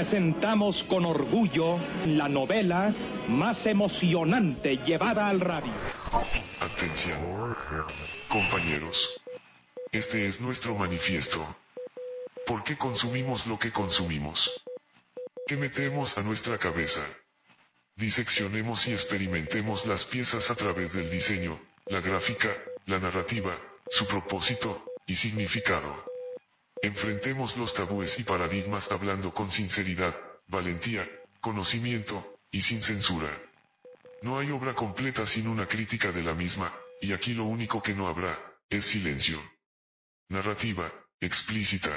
presentamos con orgullo la novela más emocionante llevada al radio. Atención, compañeros. Este es nuestro manifiesto. ¿Por qué consumimos lo que consumimos? ¿Qué metemos a nuestra cabeza? Diseccionemos y experimentemos las piezas a través del diseño, la gráfica, la narrativa, su propósito y significado. Enfrentemos los tabúes y paradigmas hablando con sinceridad, valentía, conocimiento, y sin censura. No hay obra completa sin una crítica de la misma, y aquí lo único que no habrá, es silencio. Narrativa, explícita.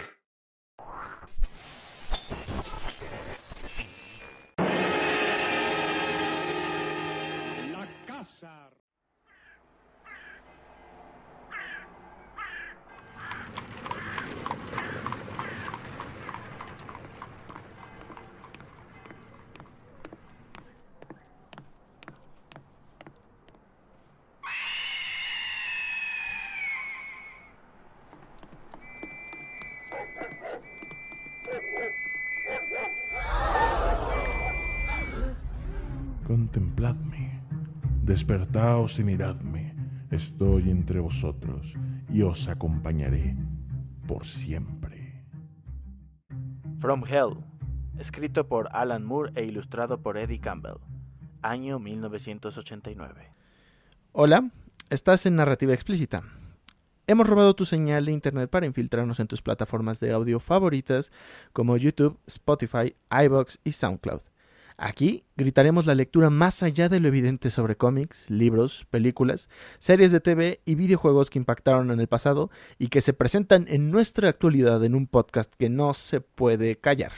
Despertaos y miradme, estoy entre vosotros y os acompañaré por siempre. From Hell, escrito por Alan Moore e ilustrado por Eddie Campbell, año 1989. Hola, estás en Narrativa Explícita. Hemos robado tu señal de internet para infiltrarnos en tus plataformas de audio favoritas como YouTube, Spotify, iBox y SoundCloud. Aquí gritaremos la lectura más allá de lo evidente sobre cómics, libros, películas, series de TV y videojuegos que impactaron en el pasado y que se presentan en nuestra actualidad en un podcast que no se puede callar.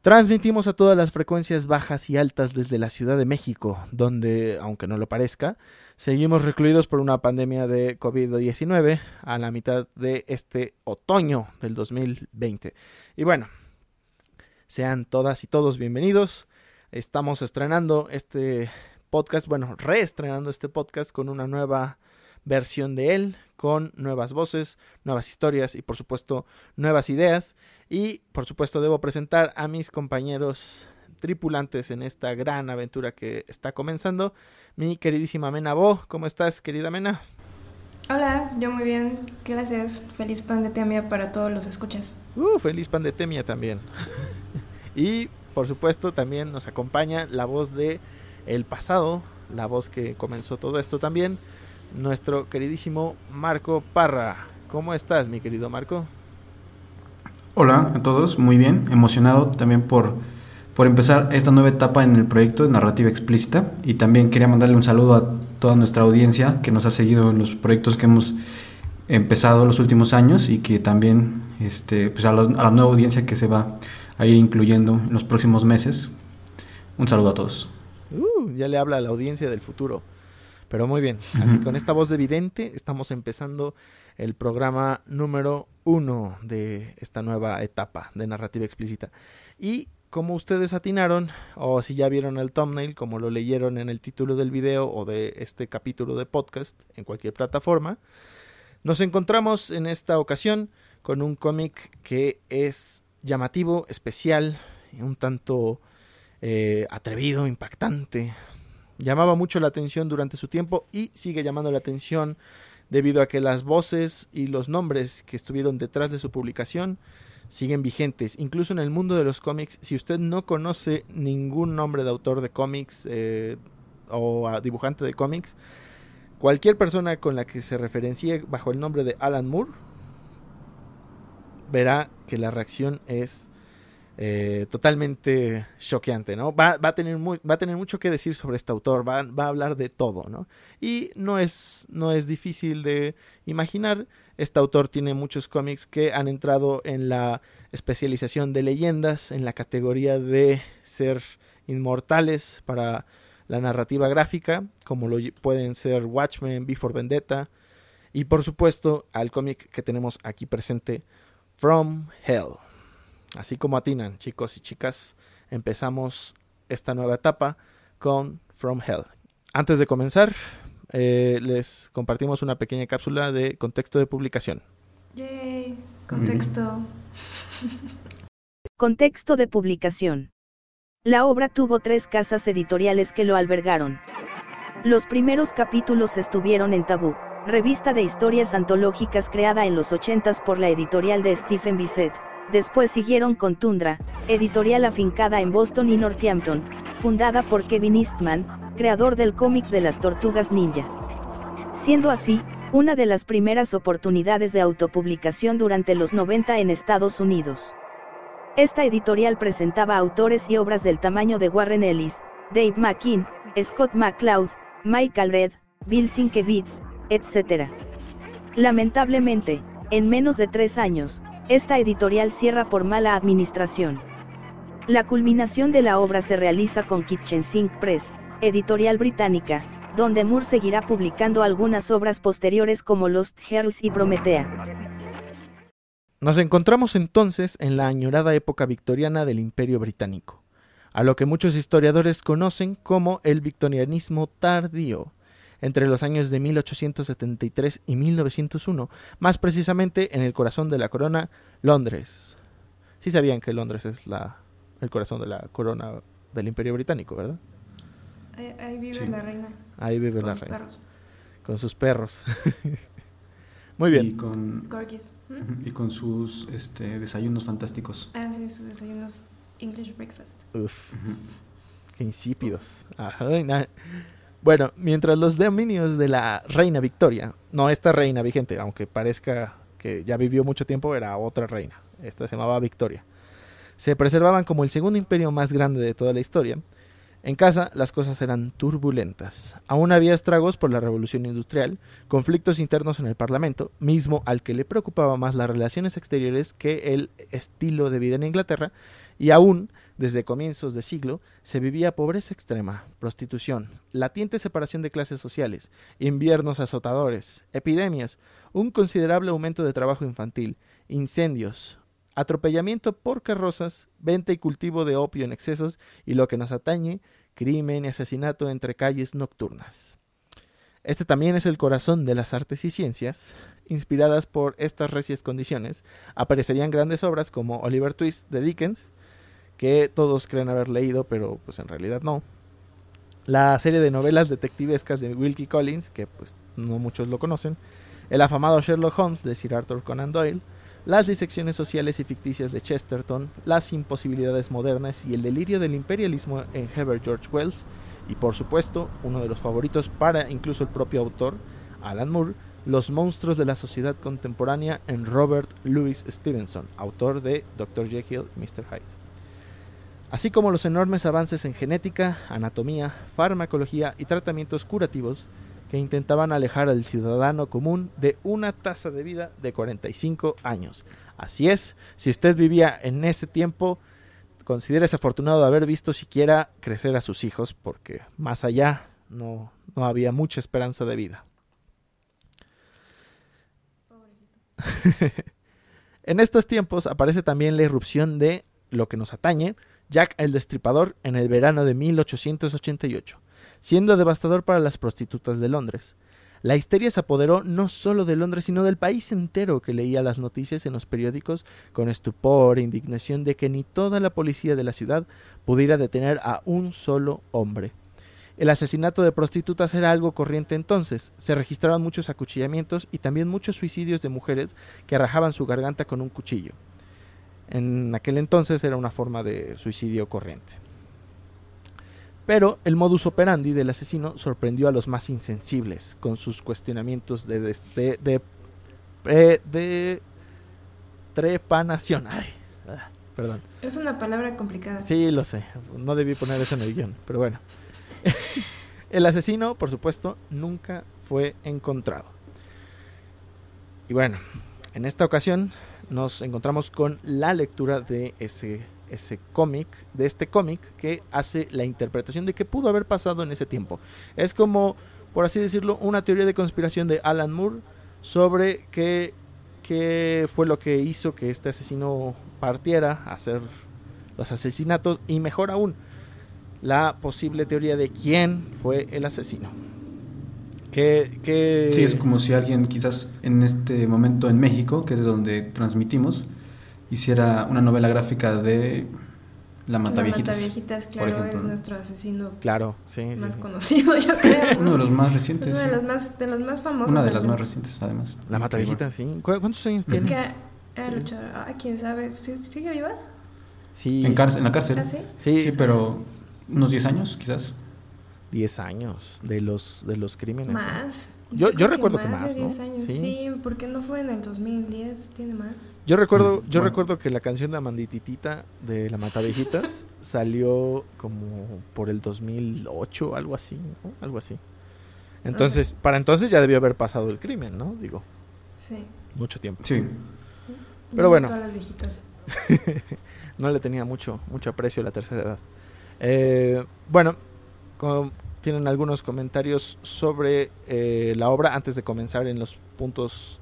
Transmitimos a todas las frecuencias bajas y altas desde la Ciudad de México, donde, aunque no lo parezca, seguimos recluidos por una pandemia de COVID-19 a la mitad de este otoño del 2020. Y bueno, sean todas y todos bienvenidos. Estamos estrenando este podcast, bueno, reestrenando este podcast con una nueva versión de él, con nuevas voces, nuevas historias y por supuesto nuevas ideas. Y por supuesto debo presentar a mis compañeros tripulantes en esta gran aventura que está comenzando. Mi queridísima Mena Bo, ¿cómo estás, querida Mena? Hola, yo muy bien, gracias. Feliz pandemia para todos los escuchas. Uh, feliz pandemia también. y por supuesto también nos acompaña la voz de el pasado, la voz que comenzó todo esto también, nuestro queridísimo Marco Parra. ¿Cómo estás, mi querido Marco? Hola a todos, muy bien, emocionado también por, por empezar esta nueva etapa en el proyecto de narrativa explícita y también quería mandarle un saludo a toda nuestra audiencia que nos ha seguido en los proyectos que hemos empezado los últimos años y que también este, pues a, los- a la nueva audiencia que se va a ir incluyendo en los próximos meses. Un saludo a todos. Uh, ya le habla a la audiencia del futuro. Pero muy bien, así con esta voz de vidente estamos empezando el programa número uno de esta nueva etapa de narrativa explícita. Y como ustedes atinaron, o si ya vieron el thumbnail, como lo leyeron en el título del video o de este capítulo de podcast en cualquier plataforma, nos encontramos en esta ocasión con un cómic que es llamativo, especial, un tanto eh, atrevido, impactante. Llamaba mucho la atención durante su tiempo y sigue llamando la atención debido a que las voces y los nombres que estuvieron detrás de su publicación siguen vigentes. Incluso en el mundo de los cómics, si usted no conoce ningún nombre de autor de cómics eh, o a dibujante de cómics, cualquier persona con la que se referencie bajo el nombre de Alan Moore verá que la reacción es eh, totalmente choqueante, ¿no? Va, va a tener va a tener mucho que decir sobre este autor, va, va a hablar de todo, ¿no? Y no es, no es difícil de imaginar. Este autor tiene muchos cómics que han entrado en la especialización de leyendas, en la categoría de ser inmortales para la narrativa gráfica, como lo pueden ser Watchmen, Before Vendetta, y por supuesto al cómic que tenemos aquí presente, From Hell. Así como atinan, chicos y chicas, empezamos esta nueva etapa con From Hell. Antes de comenzar, eh, les compartimos una pequeña cápsula de contexto de publicación. Yay, contexto. Contexto de publicación. La obra tuvo tres casas editoriales que lo albergaron. Los primeros capítulos estuvieron en Tabú, revista de historias antológicas creada en los 80s por la editorial de Stephen Bissett. Después siguieron con Tundra, editorial afincada en Boston y Northampton, fundada por Kevin Eastman, creador del cómic de las tortugas ninja. Siendo así, una de las primeras oportunidades de autopublicación durante los 90 en Estados Unidos. Esta editorial presentaba autores y obras del tamaño de Warren Ellis, Dave McKean, Scott McCloud, Michael Red, Bill Sienkiewicz, etc. Lamentablemente, en menos de tres años, esta editorial cierra por mala administración. La culminación de la obra se realiza con Kitchen Sink Press, editorial británica, donde Moore seguirá publicando algunas obras posteriores como Lost Girls y Prometea. Nos encontramos entonces en la añorada época victoriana del Imperio Británico, a lo que muchos historiadores conocen como el victorianismo tardío, entre los años de 1873 y 1901, más precisamente en el corazón de la corona, Londres. Sí sabían que Londres es la, el corazón de la corona del Imperio Británico, ¿verdad? Ahí, vive la reina. Ahí vive con la sus reina. perros. Con sus perros. Muy bien. Y con. ¿Mm? Y con sus este, desayunos fantásticos. Ah, sí, sus desayunos English breakfast. Uf, qué insípidos. Ajá, Bueno, mientras los dominios de la reina Victoria, no esta reina vigente, aunque parezca que ya vivió mucho tiempo, era otra reina. Esta se llamaba Victoria. Se preservaban como el segundo imperio más grande de toda la historia. En casa las cosas eran turbulentas. Aún había estragos por la revolución industrial, conflictos internos en el Parlamento, mismo al que le preocupaba más las relaciones exteriores que el estilo de vida en Inglaterra, y aún, desde comienzos de siglo, se vivía pobreza extrema, prostitución, latiente separación de clases sociales, inviernos azotadores, epidemias, un considerable aumento de trabajo infantil, incendios, atropellamiento por carrozas, venta y cultivo de opio en excesos y lo que nos atañe, crimen y asesinato entre calles nocturnas. Este también es el corazón de las artes y ciencias. Inspiradas por estas recias condiciones, aparecerían grandes obras como Oliver Twist de Dickens, que todos creen haber leído, pero pues en realidad no. La serie de novelas detectivescas de Wilkie Collins, que pues no muchos lo conocen. El afamado Sherlock Holmes de Sir Arthur Conan Doyle las disecciones sociales y ficticias de Chesterton, las imposibilidades modernas y el delirio del imperialismo en Herbert George Wells, y por supuesto, uno de los favoritos para incluso el propio autor, Alan Moore, Los monstruos de la sociedad contemporánea en Robert Louis Stevenson, autor de Dr. Jekyll Mr. Hyde. Así como los enormes avances en genética, anatomía, farmacología y tratamientos curativos que intentaban alejar al ciudadano común de una tasa de vida de 45 años. Así es, si usted vivía en ese tiempo, considérese afortunado de haber visto siquiera crecer a sus hijos, porque más allá no, no había mucha esperanza de vida. en estos tiempos aparece también la irrupción de lo que nos atañe, Jack el Destripador en el verano de 1888 siendo devastador para las prostitutas de Londres. La histeria se apoderó no solo de Londres, sino del país entero que leía las noticias en los periódicos con estupor e indignación de que ni toda la policía de la ciudad pudiera detener a un solo hombre. El asesinato de prostitutas era algo corriente entonces, se registraban muchos acuchillamientos y también muchos suicidios de mujeres que rajaban su garganta con un cuchillo. En aquel entonces era una forma de suicidio corriente. Pero el modus operandi del asesino sorprendió a los más insensibles con sus cuestionamientos de, de, de, de, de, de trepanación. Ay, ah, perdón. Es una palabra complicada. Sí, lo sé. No debí poner eso en el guion, pero bueno. el asesino, por supuesto, nunca fue encontrado. Y bueno, en esta ocasión nos encontramos con la lectura de ese ese cómic, de este cómic que hace la interpretación de qué pudo haber pasado en ese tiempo. Es como, por así decirlo, una teoría de conspiración de Alan Moore sobre qué, qué fue lo que hizo que este asesino partiera a hacer los asesinatos y mejor aún, la posible teoría de quién fue el asesino. Que, que... Sí, es como si alguien quizás en este momento en México, que es donde transmitimos, hiciera una novela gráfica de La Mataviejitas. La Mataviejitas, claro, es nuestro asesino. Claro, sí. Más sí, conocido, yo creo. Uno de los más recientes. Uno de los más, de los más famosos. Una de las más recientes, además. La Mataviejitas, sí. ¿Cu- ¿Cuántos años tiene? Que era luchadora. Ah, quién sabe. ¿Sí- ¿Sigue viva? Sí. En, cárcel, en la cárcel. ¿Ah, sí? Sí, Sí, pero unos 10 años, quizás. 10 años de los, de los crímenes. Más. Yo- yo creo recuerdo que de más, ¿no? 10 años. Sí. Sí. porque no fue en el 2010, tiene más. Yo recuerdo, Mm, yo bueno. recuerdo que la canción de Amandititita de La Mataviejitas salió como por el 2008, algo así, ¿no? Algo así. Entonces, para entonces ya debió haber pasado el crimen, ¿no? Digo, Sí. mucho tiempo. Sí. Pero No bueno. Todas las viejitas. No le tenía mucho, mucho aprecio a la tercera edad. Eh, bueno, como tienen algunos comentarios sobre eh, la obra antes de comenzar en los puntos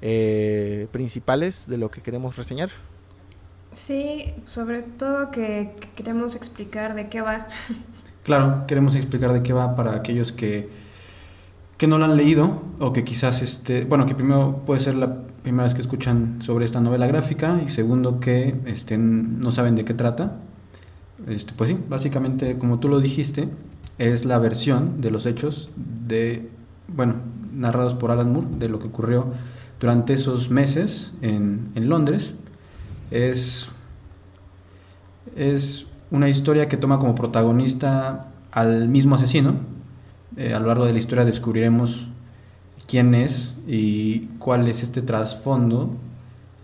eh, principales de lo que queremos reseñar. Sí, sobre todo que, que queremos explicar de qué va. Claro, queremos explicar de qué va para aquellos que, que no lo han leído o que quizás, este, bueno, que primero puede ser la primera vez que escuchan sobre esta novela gráfica y segundo que este, no saben de qué trata. Este, pues sí, básicamente, como tú lo dijiste, es la versión de los hechos de, bueno, narrados por Alan Moore, de lo que ocurrió durante esos meses en, en Londres. Es, es una historia que toma como protagonista al mismo asesino. Eh, a lo largo de la historia descubriremos quién es y cuál es este trasfondo,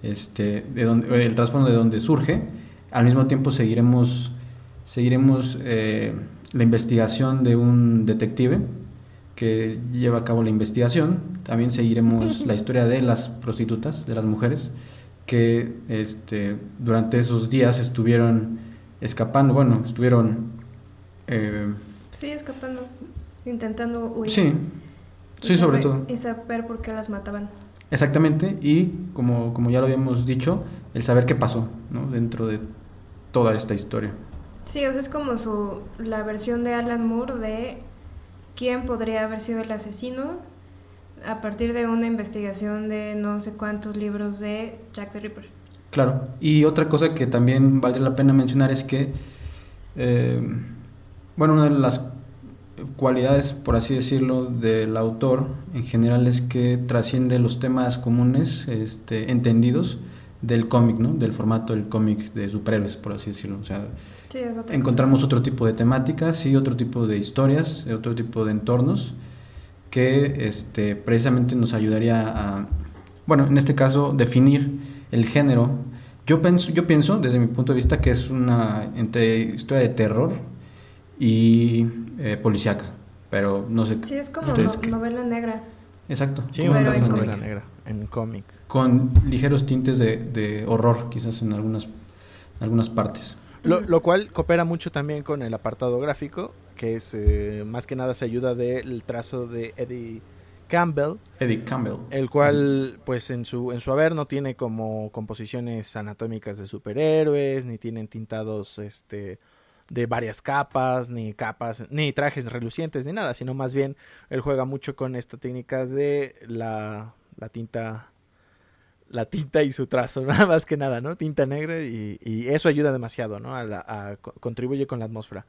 este, de donde, el trasfondo de donde surge. Al mismo tiempo seguiremos, seguiremos eh, la investigación de un detective que lleva a cabo la investigación. También seguiremos la historia de las prostitutas, de las mujeres, que este, durante esos días estuvieron escapando, bueno, estuvieron... eh, Sí, escapando, intentando huir. sí, sí, sobre todo. Y saber por qué las mataban. Exactamente, y como, como ya lo habíamos dicho, el saber qué pasó ¿no? dentro de toda esta historia. Sí, o sea, es como su, la versión de Alan Moore de quién podría haber sido el asesino a partir de una investigación de no sé cuántos libros de Jack the Ripper. Claro, y otra cosa que también vale la pena mencionar es que, eh, bueno, una de las cualidades, por así decirlo, del autor en general es que trasciende los temas comunes, este, entendidos del cómic, ¿no? Del formato del cómic de superhéroes, por así decirlo. O sea, Sí, es otra encontramos otro tipo de temáticas y otro tipo de historias, otro tipo de entornos que este, precisamente nos ayudaría a, bueno, en este caso, definir el género. Yo pienso, yo pienso, desde mi punto de vista, que es una entre historia de terror y eh, policíaca, pero no sé. Sí, es como no- novela negra. Exacto. Sí, como una novela negra, en cómic. Con ligeros tintes de, de horror, quizás en algunas, en algunas partes. Lo, lo cual coopera mucho también con el apartado gráfico, que es eh, más que nada se ayuda del trazo de Eddie Campbell, Eddie Campbell. el cual pues en su en su haber no tiene como composiciones anatómicas de superhéroes, ni tienen tintados este de varias capas, ni capas, ni trajes relucientes, ni nada, sino más bien él juega mucho con esta técnica de la, la tinta la tinta y su trazo, nada más que nada, ¿no? Tinta negra y, y eso ayuda demasiado, ¿no? A la- a- co- contribuye con la atmósfera.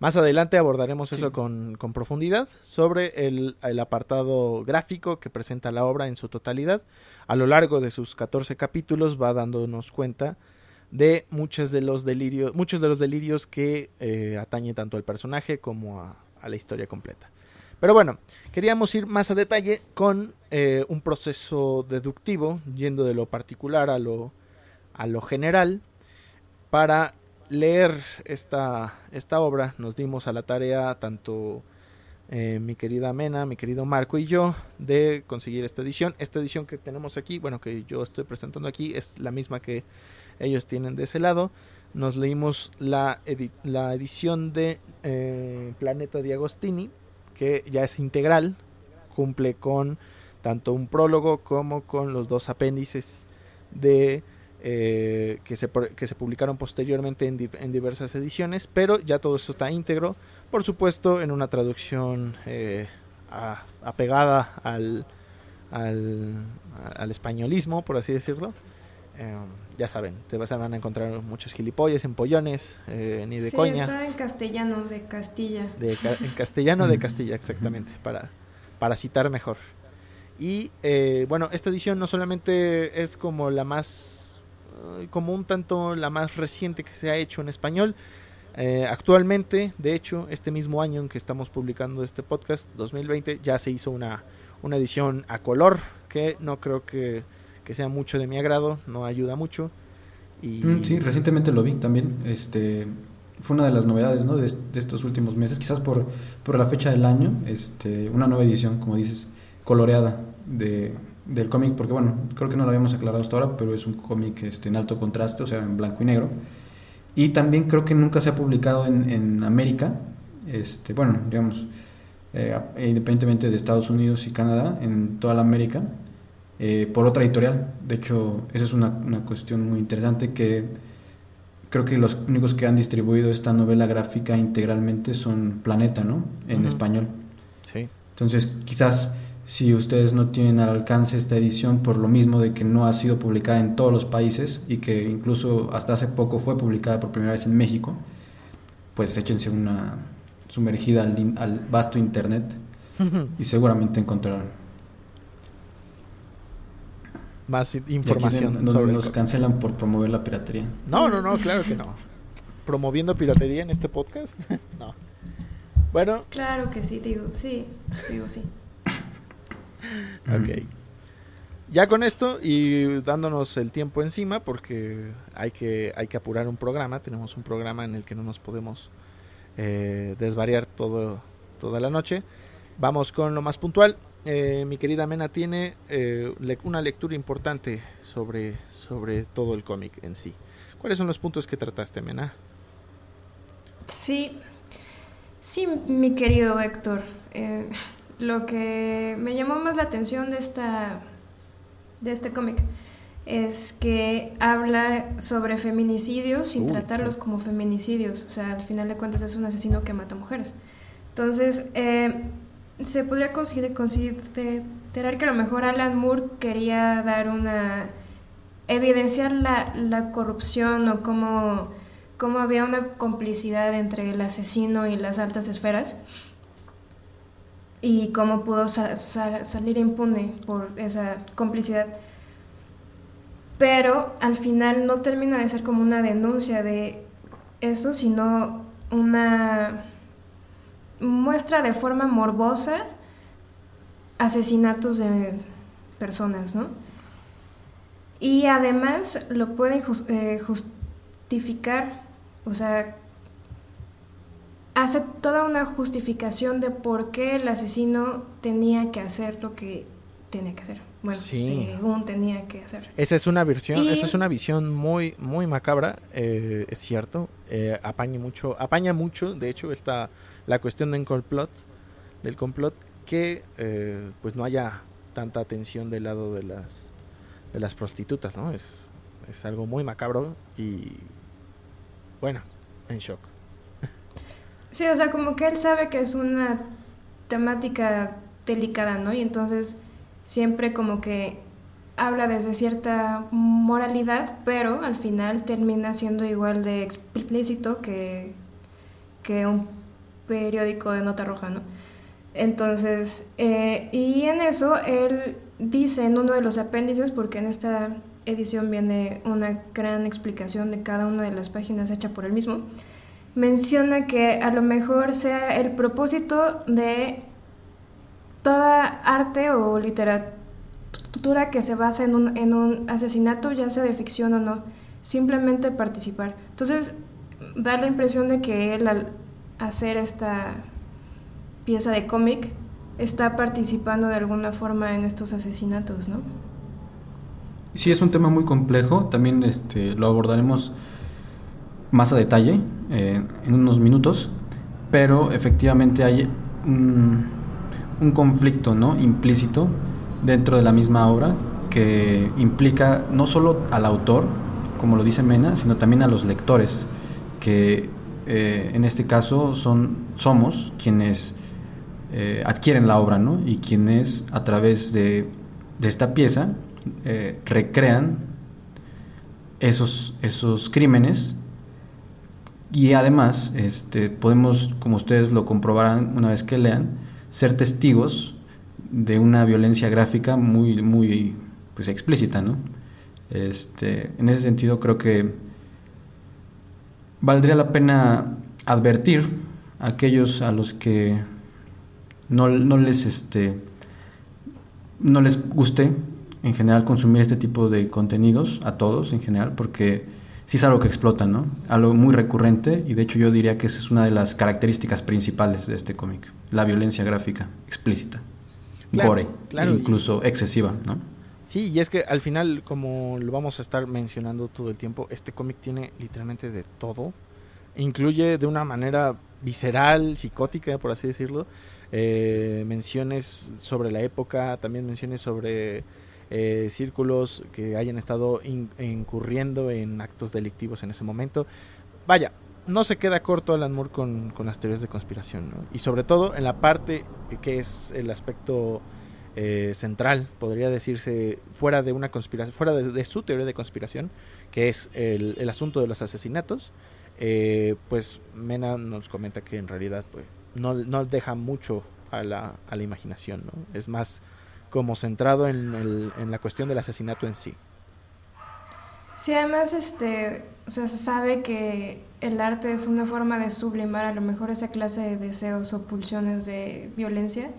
Más adelante abordaremos eso con, con profundidad sobre el, el apartado gráfico que presenta la obra en su totalidad. A lo largo de sus 14 capítulos va dándonos cuenta de muchos de los delirios, muchos de los delirios que eh, atañen tanto al personaje como a, a la historia completa. Pero bueno, queríamos ir más a detalle con eh, un proceso deductivo, yendo de lo particular a lo, a lo general. Para leer esta, esta obra nos dimos a la tarea tanto eh, mi querida Mena, mi querido Marco y yo de conseguir esta edición. Esta edición que tenemos aquí, bueno, que yo estoy presentando aquí, es la misma que ellos tienen de ese lado. Nos leímos la, la edición de eh, Planeta de Agostini, que ya es integral, cumple con tanto un prólogo como con los dos apéndices de eh, que, se, que se publicaron posteriormente en, en diversas ediciones, pero ya todo eso está íntegro, por supuesto en una traducción eh, apegada al, al españolismo, por así decirlo. Eh, ya saben, te vas a, van a encontrar muchos gilipollas, empollones, eh, ni de sí, coña. está en castellano, de Castilla. De ca- en castellano de Castilla, exactamente, para, para citar mejor. Y eh, bueno, esta edición no solamente es como la más, eh, como un tanto la más reciente que se ha hecho en español. eh, actualmente, de hecho, este mismo año en que estamos publicando este podcast, 2020, ya se hizo una, una edición a color, que no creo que, que sea mucho de mi agrado, no ayuda mucho. Y Mm, Sí, recientemente lo vi también. Este, fue una de las novedades ¿no? de, est- de estos últimos meses, quizás por, por la fecha del año, este, una nueva edición, como dices, coloreada de, del cómic, porque bueno, creo que no lo habíamos aclarado hasta ahora, pero es un cómic este, en alto contraste, o sea, en blanco y negro. Y también creo que nunca se ha publicado en, en América, este, bueno, digamos, eh, independientemente de Estados Unidos y Canadá, en toda la América, eh, por otra editorial. De hecho, esa es una, una cuestión muy interesante que creo que los únicos que han distribuido esta novela gráfica integralmente son Planeta, ¿no? En español. Sí. Entonces, quizás si ustedes no tienen al alcance esta edición por lo mismo de que no ha sido publicada en todos los países y que incluso hasta hace poco fue publicada por primera vez en México, pues échense una sumergida al, al vasto internet y seguramente encontrarán. Más i- Y aquí información donde sobre nos cancelan por promover la piratería. No, no, no, claro que no. ¿Promoviendo piratería en este podcast? no. Bueno, Claro que sí, digo, sí, digo sí. ok. Ya con esto y dándonos el tiempo encima, porque hay que, hay que apurar un programa. Tenemos un programa en el que no nos podemos eh, desvariar todo, toda la noche. Vamos con lo más puntual. Eh, mi querida Mena tiene eh, le- una lectura importante sobre, sobre todo el cómic en sí. ¿Cuáles son los puntos que trataste, Mena? Sí, sí, mi querido Héctor. eh, lo que me llamó más la atención de esta de este cómic es que habla sobre feminicidios sin tratarlos sí. como feminicidios. O sea, al final de cuentas es un asesino que mata mujeres. Entonces, eh, se podría consider- considerar que a lo mejor Alan Moore quería dar una... evidenciar la, la corrupción o cómo, había una complicidad entre el asesino y las altas esferas y cómo pudo sa- sa- salir impune por esa complicidad. Pero al final no termina de ser como una denuncia de eso, sino una muestra de forma morbosa asesinatos de personas, ¿no? Y además lo pueden eh, justificar, o sea, hace toda una justificación de por qué el asesino tenía que hacer lo que tenía que hacer. Bueno, Sí. según tenía que hacer. Esa es una versión, Y- esa es una visión muy, muy macabra, eh, es cierto. eh, apaña mucho, apaña mucho, de hecho, está la cuestión del complot, del complot, que eh, pues no haya tanta atención del lado de las de las prostitutas, ¿no? Es, es algo muy macabro y bueno, en shock. Sí, o sea, como que él sabe que es una temática delicada, ¿no? Y entonces siempre como que habla desde cierta moralidad, pero al final termina siendo igual de explícito que, que un periódico de nota roja, ¿no? Entonces, eh, y en eso él dice en uno de los apéndices, porque en esta edición viene una gran explicación de cada una de las páginas hecha por él mismo, menciona que a lo mejor sea el propósito de toda arte o literatura que se basa en un, en un asesinato, ya sea de ficción o no, simplemente participar. Entonces, da la impresión de que él al hacer esta pieza de cómic está participando de alguna forma en estos asesinatos, ¿no? Sí, es un tema muy complejo, también este, lo abordaremos más a detalle eh, en unos minutos, pero efectivamente hay un, un conflicto ¿no? implícito dentro de la misma obra que implica no solo al autor, como lo dice Mena, sino también a los lectores, que eh, en este caso son, somos quienes eh, adquieren la obra, ¿no? Y quienes a través de, esta pieza eh, recrean esos, esos crímenes y además este, podemos, como ustedes lo comprobarán una vez que lean, ser testigos de una violencia gráfica muy, muy pues, explícita, ¿no? Este, en ese sentido creo que valdría la pena advertir a aquellos a los que no, les este no les guste en general consumir este tipo de contenidos a todos en general porque sí es algo que explota, ¿no? Algo muy recurrente y de hecho yo diría que esa es una de las características principales de este cómic, la violencia gráfica explícita, gore, incluso excesiva, ¿no? Sí, y es que al final, como lo vamos a estar mencionando todo el tiempo, este cómic tiene literalmente de todo. Incluye de una manera visceral, psicótica, por así decirlo, eh, menciones sobre la época, también menciones sobre eh, círculos que hayan estado incurriendo en actos delictivos en ese momento. Vaya, no se queda corto Alan Moore con, las teorías de conspiración, y sobre todo en la parte que es el aspecto eh, central, podría decirse, fuera de una conspiración, fuera de, su teoría de conspiración, que es el, asunto de los asesinatos, eh, pues Mena nos comenta que en realidad pues, no, no deja mucho a la, a la imaginación, ¿no? Es más como centrado en, en la cuestión del asesinato en sí. Sí, además, este, o sea, se sabe que el arte es una forma de sublimar a lo mejor esa clase de deseos o pulsiones de violencia,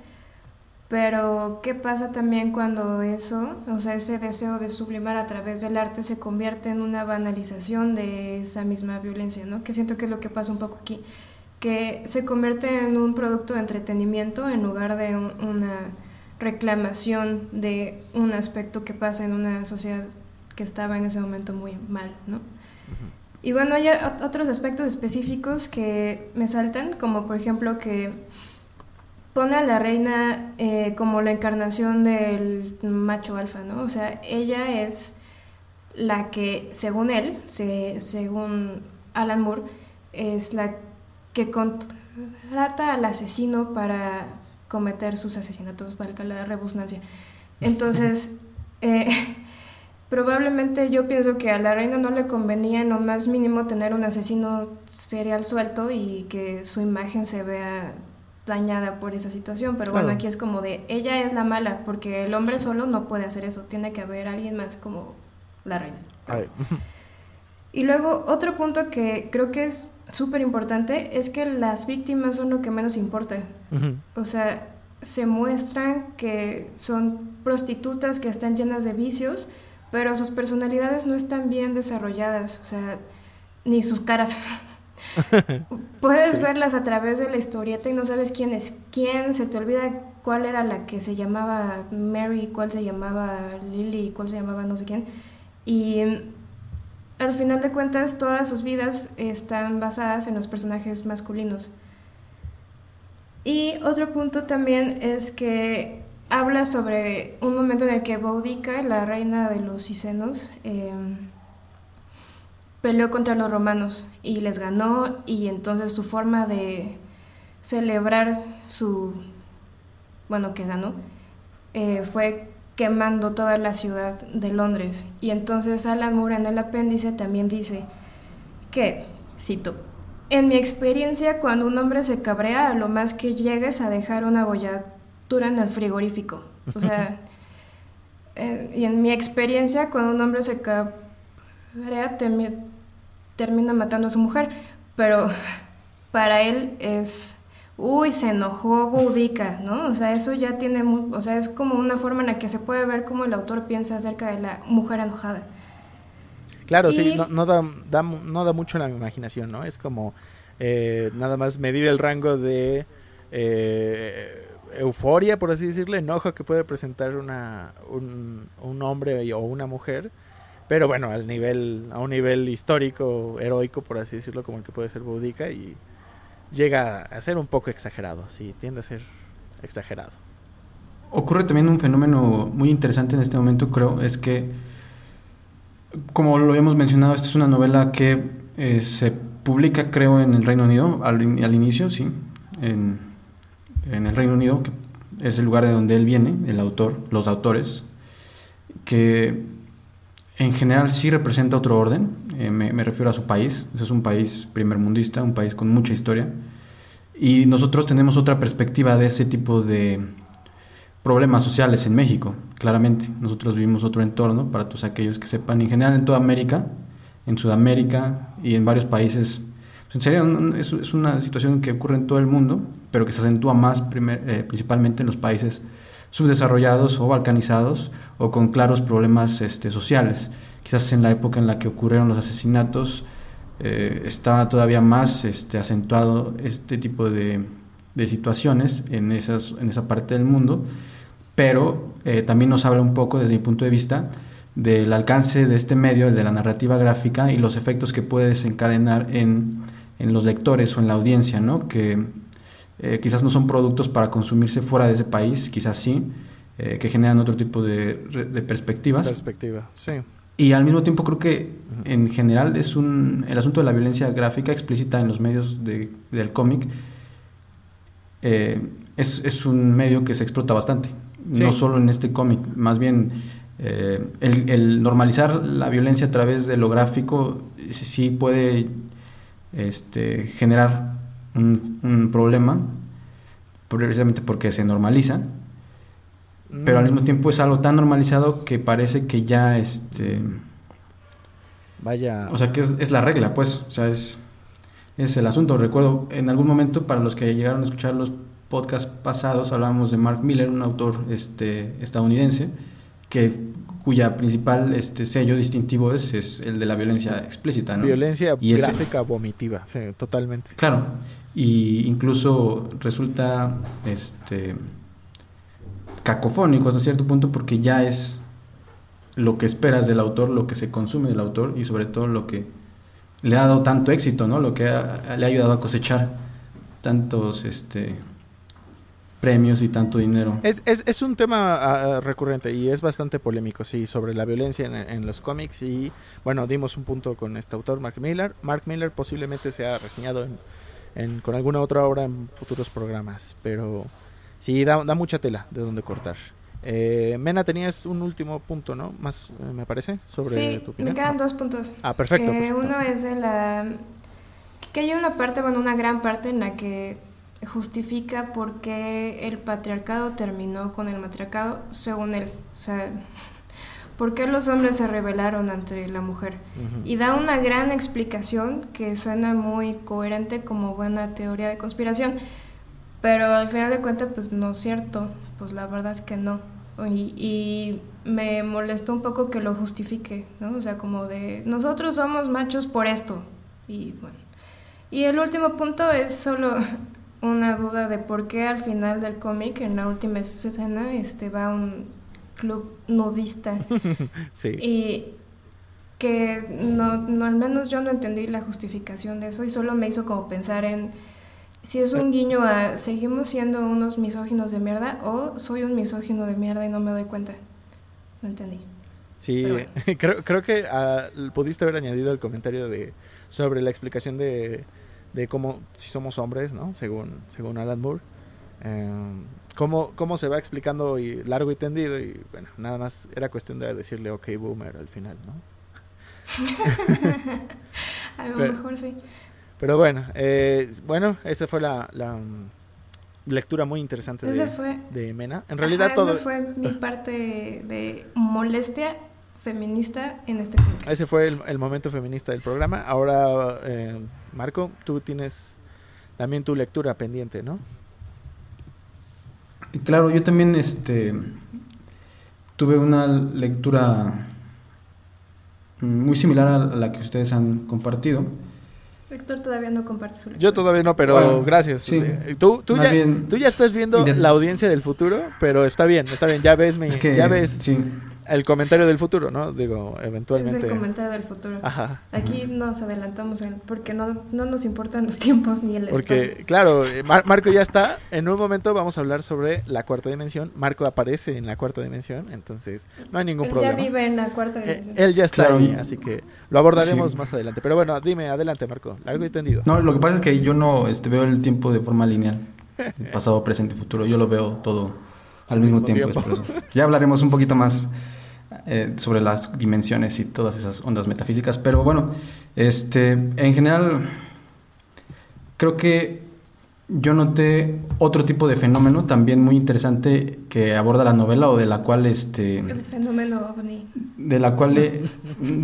pero ¿qué pasa también cuando eso, o sea, ese deseo de sublimar a través del arte se convierte en una banalización de esa misma violencia, ¿no? Que siento que es lo que pasa un poco aquí, que se convierte en un producto de entretenimiento en lugar de una reclamación de un aspecto que pasa en una sociedad que estaba en ese momento muy mal, ¿no? Y bueno, hay otros aspectos específicos que me saltan, como por ejemplo que pone a la reina eh, como la encarnación del macho alfa, ¿no? O sea, ella es la que, según él, según Alan Moore, es la que contrata al asesino para cometer sus asesinatos, valga la rebusnancia. Entonces, eh, probablemente yo pienso que a la reina no le convenía en lo más mínimo tener un asesino serial suelto y que su imagen se vea dañada por esa situación, pero bueno, aquí es como de ella es la mala, porque el hombre solo no puede hacer eso, tiene que haber alguien más como la reina. Y luego otro punto que creo que es súper importante es que las víctimas son lo que menos importa. O sea, se muestran que son prostitutas que están llenas de vicios, pero sus personalidades no están bien desarrolladas, o sea, ni sus caras. Puedes verlas a través de la historieta y no sabes quién es quién, se te olvida cuál era la que se llamaba Mary, cuál se llamaba Lily, cuál se llamaba no sé quién. Y al final de cuentas todas sus vidas están basadas en los personajes masculinos. Y otro punto también es que habla sobre un momento en el que Boudica, la reina de los Icenos, em, peleó contra los romanos y les ganó y entonces su forma de celebrar su, bueno, que ganó, eh, fue quemando toda la ciudad de Londres. Y entonces Alan Moore en el apéndice también dice que, cito, en mi experiencia cuando un hombre se cabrea, a lo más que llegues a dejar una bolladura en el frigorífico. O sea, eh, y en mi experiencia cuando un hombre se cabrea, termina matando a su mujer. Pero para él es uy, se enojó Boudica, ¿no? O sea, eso ya tiene, o sea, es como una forma en la que se puede ver cómo el autor piensa acerca de la mujer enojada. Claro, sí, no, da, no da mucho la imaginación, ¿no? Es como eh, nada más medir el rango de eh, euforia, por así decirlo, enojo que puede presentar una, un, un hombre o una mujer pero bueno, al nivel, a un nivel histórico, heroico, por así decirlo, como el que puede ser Boudica, y llega a ser un poco exagerado, sí, tiende a ser exagerado. Ocurre también un fenómeno muy interesante en este momento, creo, es que, como lo habíamos mencionado, esta es una novela que eh, se publica, creo, en el Reino Unido, al, inicio, sí, en, en, el Reino Unido, que es el lugar de donde él viene, el autor, los autores, que en general sí representa otro orden, eh, me, refiero a su país, es un país primermundista, un país con mucha historia, y nosotros tenemos otra perspectiva de ese tipo de problemas sociales en México, claramente. Nosotros vivimos otro entorno, para todos aquellos que sepan, en general en toda América, en Sudamérica y en varios países. Pues, en serio, es, una situación que ocurre en todo el mundo, pero que se acentúa más eh, principalmente en los países subdesarrollados o balcanizados o con claros problemas este, sociales. Quizás en la época en la que ocurrieron los asesinatos eh, está todavía más este, acentuado este tipo de, situaciones en, en esa parte del mundo, pero eh, también nos habla un poco desde mi punto de vista del alcance de este medio, el de la narrativa gráfica y los efectos que puede desencadenar en, en los lectores o en la audiencia, ¿no? que eh, quizás no son productos para consumirse fuera de ese país, quizás sí, eh, que generan otro tipo de, de, perspectivas. Perspectiva, sí. Y al mismo tiempo creo que en general es un, el asunto de la violencia gráfica explícita en los medios de, del cómic eh, es, es, un medio que se explota bastante, sí. no solo en este cómic, más bien eh, el, el, normalizar la violencia a través de lo gráfico sí puede este, generar un, un problema, precisamente porque se normaliza, pero al mismo tiempo es algo tan normalizado que parece que ya este vaya. o sea que es, es, la regla pues o sea es es el asunto. Recuerdo en algún momento para los que llegaron a escuchar los podcasts pasados hablábamos de Mark Miller un autor este estadounidense que cuya principal este sello distintivo es, es el de la violencia explícita ¿no? violencia y gráfica ese, vomitiva sí, totalmente claro y incluso resulta este cacofónico hasta cierto punto porque ya es lo que esperas del autor, lo que se consume del autor y sobre todo lo que le ha dado tanto éxito, ¿no? Lo que ha, le ha ayudado a cosechar tantos este premios y tanto dinero. Es, es, es un tema uh, recurrente y es bastante polémico, sí, sobre la violencia en, en, los cómics y bueno, dimos un punto con este autor, Mark Miller. Mark Miller posiblemente se ha reseñado en, en, con alguna otra obra en futuros programas, pero sí, da, da mucha tela de donde cortar. Eh, Mena, tenías un último punto, ¿no? Más, eh, me parece, sobre sí, tu opinión. me quedan dos puntos. Ah, perfecto, eh, perfecto. Uno es de la... que hay una parte, bueno, una gran parte en la que justifica por qué el patriarcado terminó con el matriarcado, según él. O sea, por qué los hombres se rebelaron ante la mujer. Uh -huh. Y da una gran explicación que suena muy coherente como buena teoría de conspiración. Pero al final de cuentas, pues no es cierto. Pues la verdad es que no. Y, y, me molestó un poco que lo justifique, ¿no? O sea, como de, nosotros somos machos por esto. Y bueno. Y el último punto es solo una duda de por qué al final del cómic, en la última escena, este va un club nudista. sí. Y que no, no, al menos yo no entendí la justificación de eso y solo me hizo como pensar en si es un guiño a seguimos siendo unos misóginos de mierda o soy un misógino de mierda y no me doy cuenta. No entendí. Sí, bueno. creo, creo que uh, pudiste haber añadido el comentario de sobre la explicación de, de cómo si somos hombres, ¿no? Según según Alan Moore. Um, cómo, cómo se va explicando y largo y tendido y bueno, nada más era cuestión de decirle ok boomer al final, ¿no? A lo Pero, mejor sí. Pero bueno, eh, bueno, esa fue la, la um, lectura muy interesante de, fue, de, Mena. En realidad ajá, todo... Esa fue mi parte de molestia feminista en este punto. Ese fue el, el momento feminista del programa. Ahora, eh, Marco, tú tienes también tu lectura pendiente, ¿no? Claro, yo también este, tuve una lectura muy similar a la que ustedes han compartido. Héctor todavía no comparte su lectura. Yo todavía no, pero bueno, gracias. Sí. Tú, tú, ya, bien, tú, ya, estás viendo la audiencia del futuro, pero está bien, está bien. Ya ves, mi, es que, ya ves sí. El comentario del futuro, ¿no? Digo, eventualmente. Es el comentario del futuro. Ajá. Aquí nos adelantamos en, porque no, no nos importan los tiempos ni el porque, espacio. claro, Mar Marco ya está. En un momento vamos a hablar sobre la cuarta dimensión. Marco aparece en la cuarta dimensión, entonces no hay ningún él problema. Ya vive en la cuarta dimensión. Eh, él ya está claro. ahí, así que lo abordaremos sí. más adelante. Pero bueno, dime, adelante, Marco. Largo y tendido. No, lo que pasa es que yo no este, veo el tiempo de forma lineal. Pasado, presente, futuro. Yo lo veo todo al, al mismo, mismo, tiempo. tiempo. ya hablaremos un poquito más eh, sobre las dimensiones y todas esas ondas metafísicas. Pero bueno, este, en general, creo que yo noté otro tipo de fenómeno también muy interesante que aborda la novela o de la cual este El fenómeno ovni. de la cual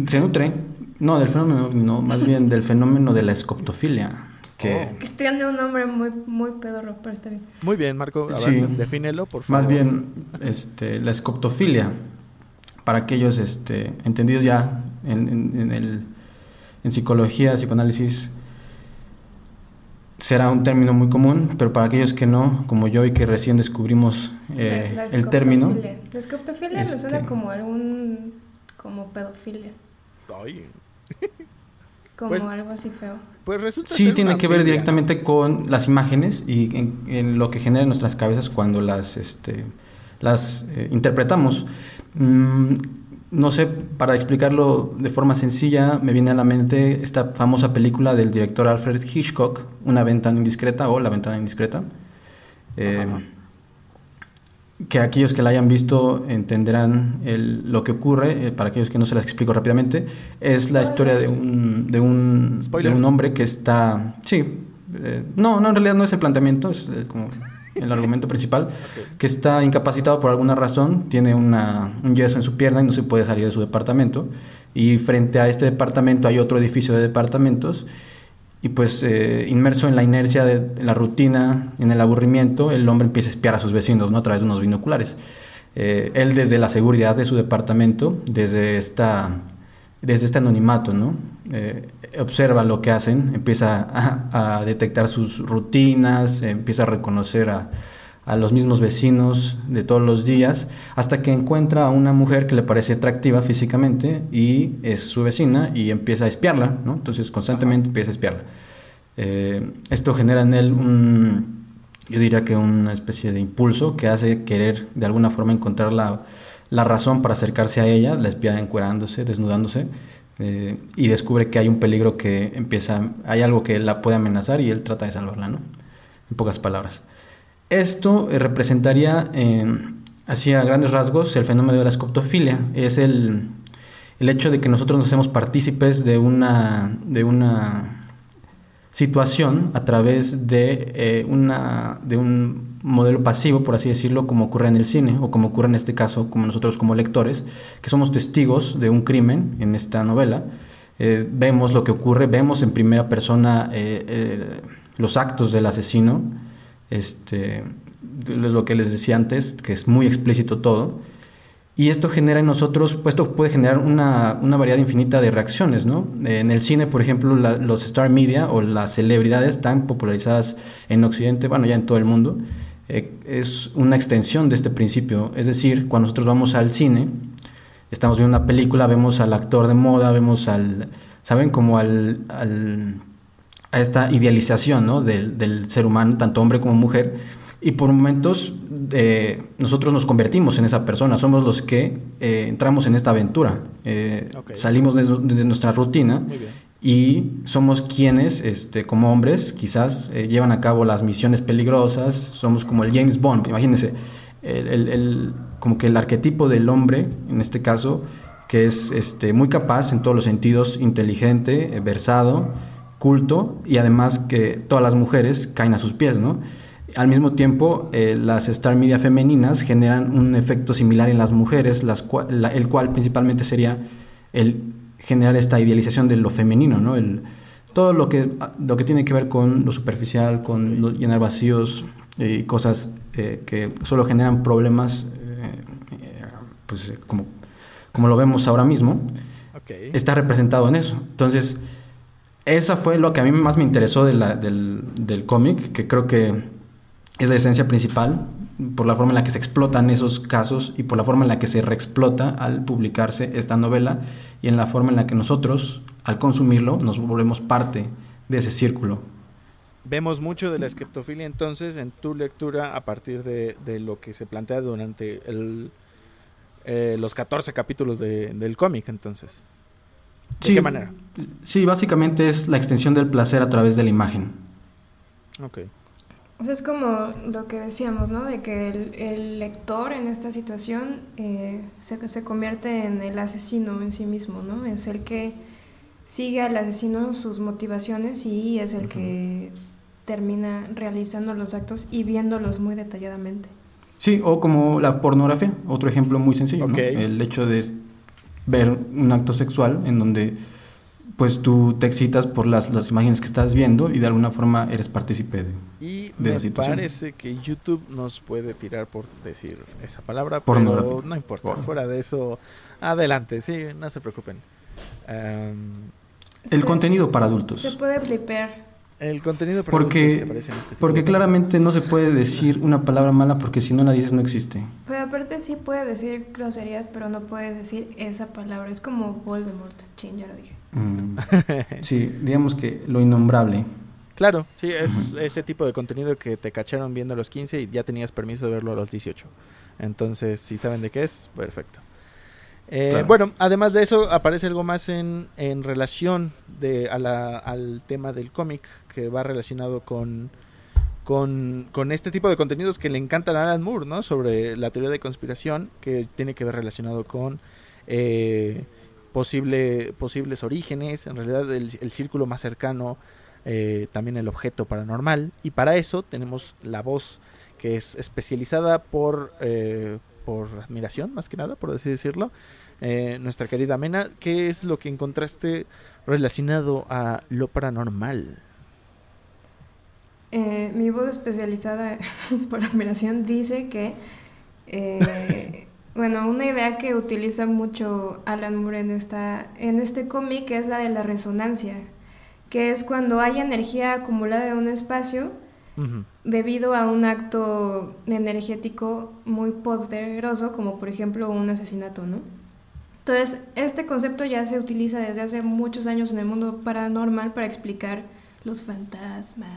se nutre no del fenómeno no más bien del fenómeno de la escoptofilia que Que tiene un nombre muy, muy pedorro, pero está bien. Muy bien, Marco. A Sí. ver, defínelo, por favor. más bien este la escoptofilia para aquellos este entendidos ya en, en- en el en psicología psicoanálisis será un término muy común pero para aquellos que no como yo y que recién descubrimos eh, La- la el término escoptofilia. La escoptofilia me Este- suena como algún. como pedofilia. Ay, Como Pues- algo así feo. pues resulta Sí, ser tiene una que ver directamente con las imágenes y en, en lo que genera en nuestras cabezas cuando las, este, las eh, interpretamos. Mm, no sé, para explicarlo de forma sencilla, me viene a la mente esta famosa película del director Alfred Hitchcock, Una ventana indiscreta o La ventana indiscreta. Eh, que aquellos que la hayan visto entenderán el- lo que ocurre, eh, para aquellos que no se las explico rápidamente, es la historia de un, de un, de un hombre que está... Sí, eh, no, no, en realidad no es el planteamiento, es como el argumento principal, que está incapacitado por alguna razón, tiene una, un yeso en su pierna y no se puede salir de su departamento, y frente a este departamento hay otro edificio de departamentos, y pues eh, inmerso en la inercia de la rutina, en el aburrimiento, el hombre empieza a espiar a sus vecinos, ¿no? A través de unos binoculares. Eh, él desde la seguridad de su departamento, desde esta, desde este anonimato, ¿no? Eh, observa lo que hacen, empieza a, a detectar sus rutinas, eh, empieza a reconocer a, a los mismos vecinos de todos los días, hasta que encuentra a una mujer que le parece atractiva físicamente y es su vecina y empieza a espiarla, ¿no? Entonces constantemente empieza a espiarla. Eh, esto genera en él un, yo diría que una especie de impulso que hace querer de alguna forma encontrar la, razón para acercarse a ella, la espía encuerándose, desnudándose, eh, y descubre que hay un peligro que empieza, hay algo que la puede amenazar y él trata de salvarla, ¿no? En pocas palabras. Esto eh, representaría, eh, así a grandes rasgos, el fenómeno de la escoptofilia. Es el, el hecho de que nosotros nos hacemos partícipes de una, de una situación a través de, eh, una, de un modelo pasivo, por así decirlo, como ocurre en el cine, o como ocurre en este caso, como nosotros como lectores, que somos testigos de un crimen en esta novela. Eh, vemos lo que ocurre, vemos en primera persona eh, eh, los actos del asesino, este, es lo que les decía antes, que es muy explícito todo. Y esto genera en nosotros, pues esto puede generar una, una variedad infinita de reacciones, ¿no? En el cine, por ejemplo, los star media o las celebridades tan popularizadas en Occidente, bueno, ya en todo el mundo, eh, es una extensión de este principio. Es decir, cuando nosotros vamos al cine, estamos viendo una película, vemos al actor de moda, vemos al, ¿saben? Como al, al- a esta idealización, ¿no? Del, del ser humano, tanto hombre como mujer. Y por momentos eh, nosotros nos convertimos en esa persona, somos los que eh, entramos en esta aventura, Eh, salimos de, de nuestra rutina. Y somos quienes, este, como hombres, quizás eh, llevan a cabo las misiones peligrosas, somos como el James Bond, imagínense, el, el- como que el arquetipo del hombre, en este caso, que es este, muy capaz en todos los sentidos, inteligente, eh, versado, culto, y además que todas las mujeres caen a sus pies, ¿no? Al mismo tiempo, eh, las star media femeninas generan un efecto similar en las mujeres, las cua- la- el cual principalmente sería el generar esta idealización de lo femenino, ¿no? El, todo lo que, lo que tiene que ver con lo superficial, con lo- llenar vacíos y cosas eh, que solo generan problemas, eh, eh, pues eh, como, como lo vemos ahora mismo, está representado en eso. Entonces, esa fue lo que a mí más me interesó de la- del, del cómic, que creo que es la esencia principal, por la forma en la que se explotan esos casos y por la forma en la que se reexplota al publicarse esta novela y en la forma en la que nosotros, al consumirlo, nos volvemos parte de ese círculo. Vemos mucho de la escriptofilia entonces en tu lectura a partir de, de lo que se plantea durante el, eh, los 14 capítulos de- del cómic entonces. ¿De qué manera? Sí, básicamente es la extensión del placer a través de la imagen. Ok. O sea, es como lo que decíamos, ¿no? De que el, el lector en esta situación eh, se, se convierte en el asesino en sí mismo, ¿no? Es el que sigue al asesino sus motivaciones y es el que termina realizando los actos y viéndolos muy detalladamente. Sí, o como la pornografía, otro ejemplo muy sencillo, ¿no? Ok. El hecho de ver un acto sexual en donde pues tú te excitas por las, las imágenes que estás viendo y de alguna forma eres partícipe de... Y de la me situación. parece que YouTube nos puede tirar por decir esa palabra, pero no importa. Fuera de eso, adelante, sí, no se preocupen. Am, El Se- contenido para adultos. Se puede flipear. El contenido Porque- adultos que aparece en este tipo Porque de claramente no se puede decir una palabra mala porque si no la dices no existe. Pero aparte sí puede decir groserías, pero no puede decir esa palabra. Es como Voldemort. Chin, ya lo dije. Mm, sí, digamos que lo innombrable. Claro, sí, es ese tipo de contenido que te cacharon viendo a los 15 y ya tenías permiso de verlo a los 18. Entonces, si saben de qué es, perfecto. Eh, Claro. Bueno, además de eso, aparece algo más en, en relación de, a la- al tema del cómic que va relacionado con, con, con este tipo de contenidos que le encantan a Alan Moore, ¿no? Sobre la teoría de conspiración que tiene que ver relacionado con eh, posible, posibles orígenes, en realidad el, el círculo más cercano, eh, también el objeto paranormal. Y para eso tenemos la voz que es especializada por, eh, por admiración, más que nada, por así decirlo. Eh, nuestra querida Mena, ¿qué es lo que encontraste relacionado a lo paranormal? Eh, mi voz especializada por admiración dice que, eh, bueno, una idea que utiliza mucho Alan Moore en, esta, en este cómic es la de la resonancia, que es cuando hay energía acumulada en un espacio. Debido a un acto energético muy poderoso, como por ejemplo un asesinato, ¿no? Entonces, este concepto ya se utiliza desde hace muchos años en el mundo paranormal para explicar los fantasmas,